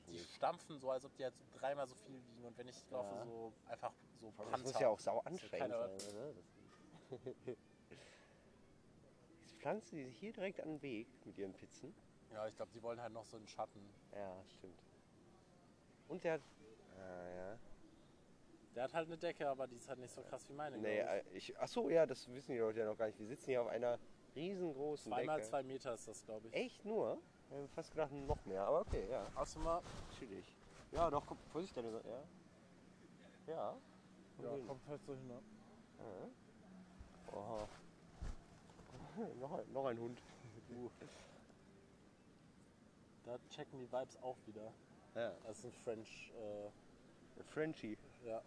Ich Die stampfen so, als ob die jetzt dreimal so viel wiegen. Und wenn ich laufe, Ja. so einfach so Das Panther. muss ja auch sau Das anstrengend sein? Das Jetzt pflanzen die sich hier direkt an den Weg mit ihren Pizzen. Ja, ich glaube, die wollen halt noch so einen Schatten. Ja, stimmt. Und der hat. Ah, ja. Der hat halt eine Decke, aber die ist halt nicht so krass wie meine. Nee, glaub äh, ich, ach so, ja, das wissen die Leute ja noch gar nicht. Wir sitzen hier auf einer riesengroßen ich. Zweimal Decke. zwei Meter ist das, glaube ich. Echt nur? Ich habe fast gedacht, noch mehr. Aber okay, ja. Hast du mal? Chillig. Ja, doch, komm, Vorsicht, deine Seite. Ja. Ja. Ja, kommt halt so hin. Ne? Ja. Oha. noch, ein, noch ein Hund. Uh. Da checken die Vibes auch wieder. Ja. Das ist ein French. Äh, Frenchie. ja.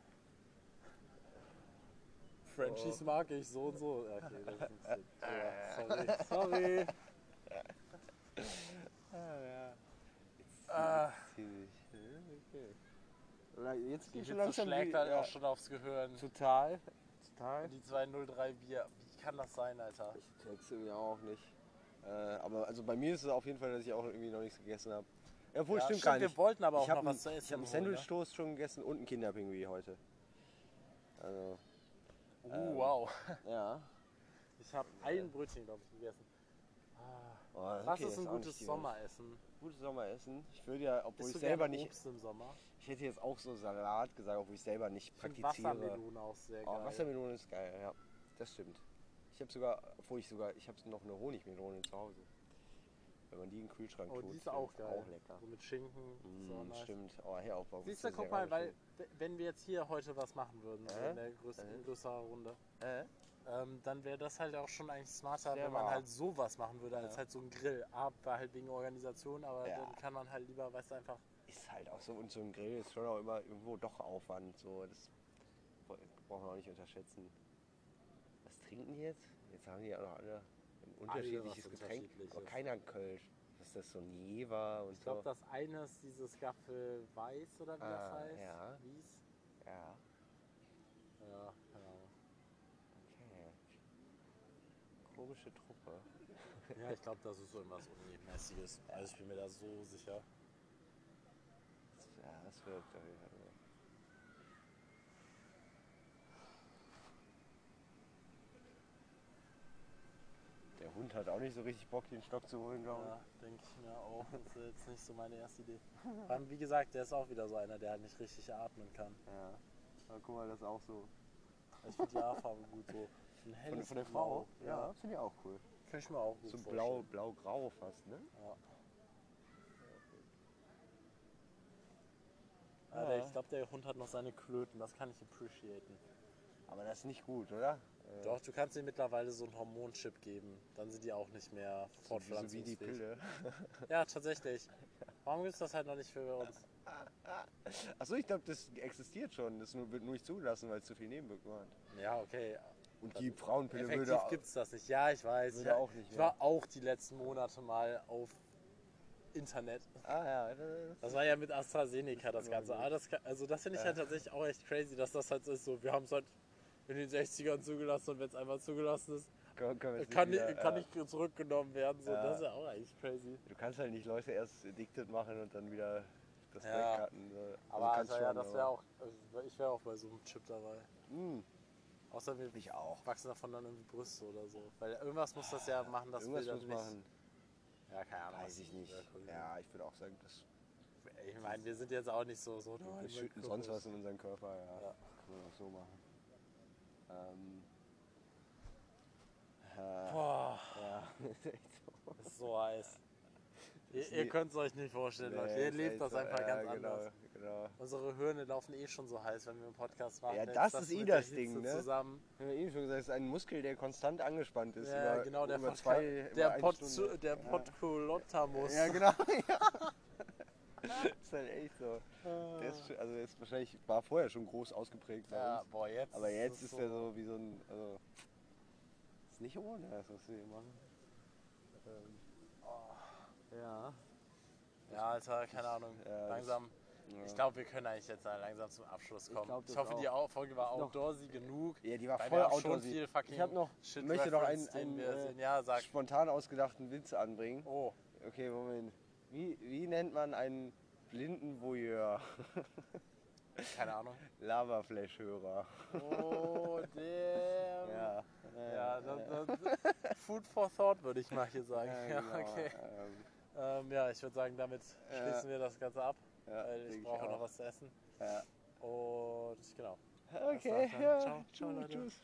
Frenchies mag ich so und so. Ja, okay, das ist ein bisschen. Ja, sorry. Sorry. Ah, ja. Ah, Ziemlich. Okay. Oder Jetzt geht schon langsam schlägt halt ja, auch schon aufs Gehirn. Total. Total. Die 203 Bier. Wie kann das sein, Alter? Ich check's irgendwie auch nicht. Äh, aber also bei mir ist es auf jeden Fall, dass ich auch irgendwie noch nichts gegessen habe. Ja, obwohl, Ja, stimmt, stimmt, gar wir nicht. wollten aber auch noch ein- was zu essen Ich habe einen holen, ne? Sandwich-Toast schon gegessen und einen Kinderpingui heute. Also, Uh, Ähm, wow. ja. Ich habe ein Brötchen, glaube ich, gegessen. Oh, was okay, ist ein auch gutes. Sommeressen? Gutes Sommeressen. Ich würde ja, obwohl Isst ich du selber nicht. Obst im Sommer? Ich hätte jetzt auch so Salat gesagt, obwohl ich selber nicht Ich praktiziere. Wassermelone auch sehr Oh, geil. Wassermelone ist geil, ja. Das stimmt. Ich habe sogar, obwohl ich sogar, ich habe noch eine Honigmelone zu Hause. Wenn man die in den Kühlschrank Oh, tut, die ist auch ist geil. auch lecker. So mit Schinken. so Mm, nice. Stimmt. Oh, Heraufbau. Siehst du, guck mal, weil wenn wir jetzt hier heute was machen würden, so Äh? in der größeren, Äh? größeren Runde, Äh? Ähm, dann wäre das halt auch schon eigentlich smarter, Sehr wenn man wahr. halt sowas machen würde, als Ja. halt so ein Grill. A, war halt wegen Organisation, aber Ja. dann kann man halt lieber, weißt du, einfach. Ist halt auch so, und so ein Grill ist schon auch immer irgendwo doch Aufwand. So, das braucht man auch nicht unterschätzen. Was trinken die jetzt? Jetzt haben die ja auch noch alle ein unterschiedliches was Getränk. Aber keiner ein Kölsch. Was ist das, so ein Jever und Ich glaube, so? das eine ist dieses Gaffel Weiß oder wie das Ah, heißt. ja. Wies. Ja, Ja, keine Ahnung. okay. Komische Truppe. Ja, ich glaube, das ist so irgendwas Unimäßiges. Also ich bin mir da so sicher. Ja, das wirkt auf jeden Fall. Der Hund hat auch nicht so richtig Bock, den Stock zu holen, glaube ich. Ja, denke ich mir auch. Das ist jetzt nicht so meine erste Idee. Vor allem, wie gesagt, der ist auch wieder so einer, der halt nicht richtig atmen kann. Ja. Aber guck mal, das ist auch so. Ich finde die Haarfarbe gut so. Ein Von, helles von der Blau. Frau? Ja, finde ich auch cool. Kann ich mir auch gut So blau, blau-grau fast, ne? Ja. Ja, der, Ja. ich glaube, der Hund hat noch seine Klöten, das kann ich appreciaten. Aber das ist nicht gut, oder? Äh, Doch, du kannst ihm mittlerweile so einen Hormonchip geben, dann sind die auch nicht mehr so, so wie fortpflanzungsfähig. die Pille. Ja, tatsächlich. Warum gibt es das halt noch nicht für uns? Achso, ich glaube, das existiert schon. Das wird nur nicht zugelassen, weil es zu viel Nebenwirkungen hat. Ja, okay. Und die Frauenpille Effektiv würde. gibt es das nicht. Ja, ich weiß. würde ja, auch nicht ich war auch die letzten Monate mal auf Internet. Ah ja, das, Das war ja mit AstraZeneca das Ganze. Aber das, also das finde ich Ja. halt tatsächlich auch echt crazy, dass das halt so ist. So, wir haben es halt in den 60ern zugelassen und wenn es einmal zugelassen ist, kann, kann, nicht kann ja. nicht zurückgenommen werden. So, Ja. Das ist ja auch eigentlich crazy. Du kannst halt nicht Leute erst addicted machen und dann wieder das Ja. wegcutten. So. Also Aber kannst also, ja, das wäre auch, also ich wäre auch bei so einem Chip dabei. Hm, Außer wir ich auch. wachsen davon dann irgendwie Brüste oder so. Weil irgendwas muss das ja machen, dass Irgendwas wir muss nicht. machen. Ja, keine Ahnung. Weiß ich das nicht. Ja, ich würde auch sagen, das, Ich meine, wir sind jetzt auch nicht so. so wir schütten sonst was in unseren Körper. Ja, Ja. kann man auch so machen. Ähm, äh, Boah, ja, ist echt so. das ist so heiß. Ihr, Ist ihr könnt es euch nicht vorstellen, Leute. Nee, Ihr ist lebt das so. einfach ja, ganz genau, anders. Genau. Unsere Hirne laufen eh schon so heiß, wenn wir einen Podcast machen. Ja, das ist eh das Ding, ne? Zusammen. Ich habe eben schon gesagt, es ist ein Muskel, der konstant angespannt ist. Ja, über, genau, der, über zwei, der, Pod Stunde. der Ja. Podculotamus. Ja, genau. Ja. echt so. Der ist, also der ist wahrscheinlich, war vorher schon groß ausgeprägt ja, boah, jetzt. Aber jetzt ist der so wie so ein, also, ist nicht ohne das, was wir hier machen. Ähm, ja. Ja, Alter, keine Ahnung. Ja, langsam. ja. Ich glaube, wir können eigentlich jetzt langsam zum Abschluss Ich kommen. glaub, Ich, hoffe, auch. die Folge war Noch- outdoorsy genug. Ja, die war voll outdoorsy. viel fucking Ich hab noch, Shit möchte noch einen, einen äh. Ja, sag. spontan ausgedachten Witz anbringen. Oh, Okay, Moment. Wie, wie nennt man einen blinden Voyeur? keine Ahnung. Lavaflash-Hörer. Oh, damn. Ja. Ja, das, das, Food for Thought würde ich mal hier sagen. Ja, genau, okay. ähm, Ähm, ja, ich würde sagen, damit schließen wir das Ganze ab. weil ich brauche auch. noch was zu essen. Ja. Und genau. Okay, ja. Ciao, ciao, Leute. Tschüss.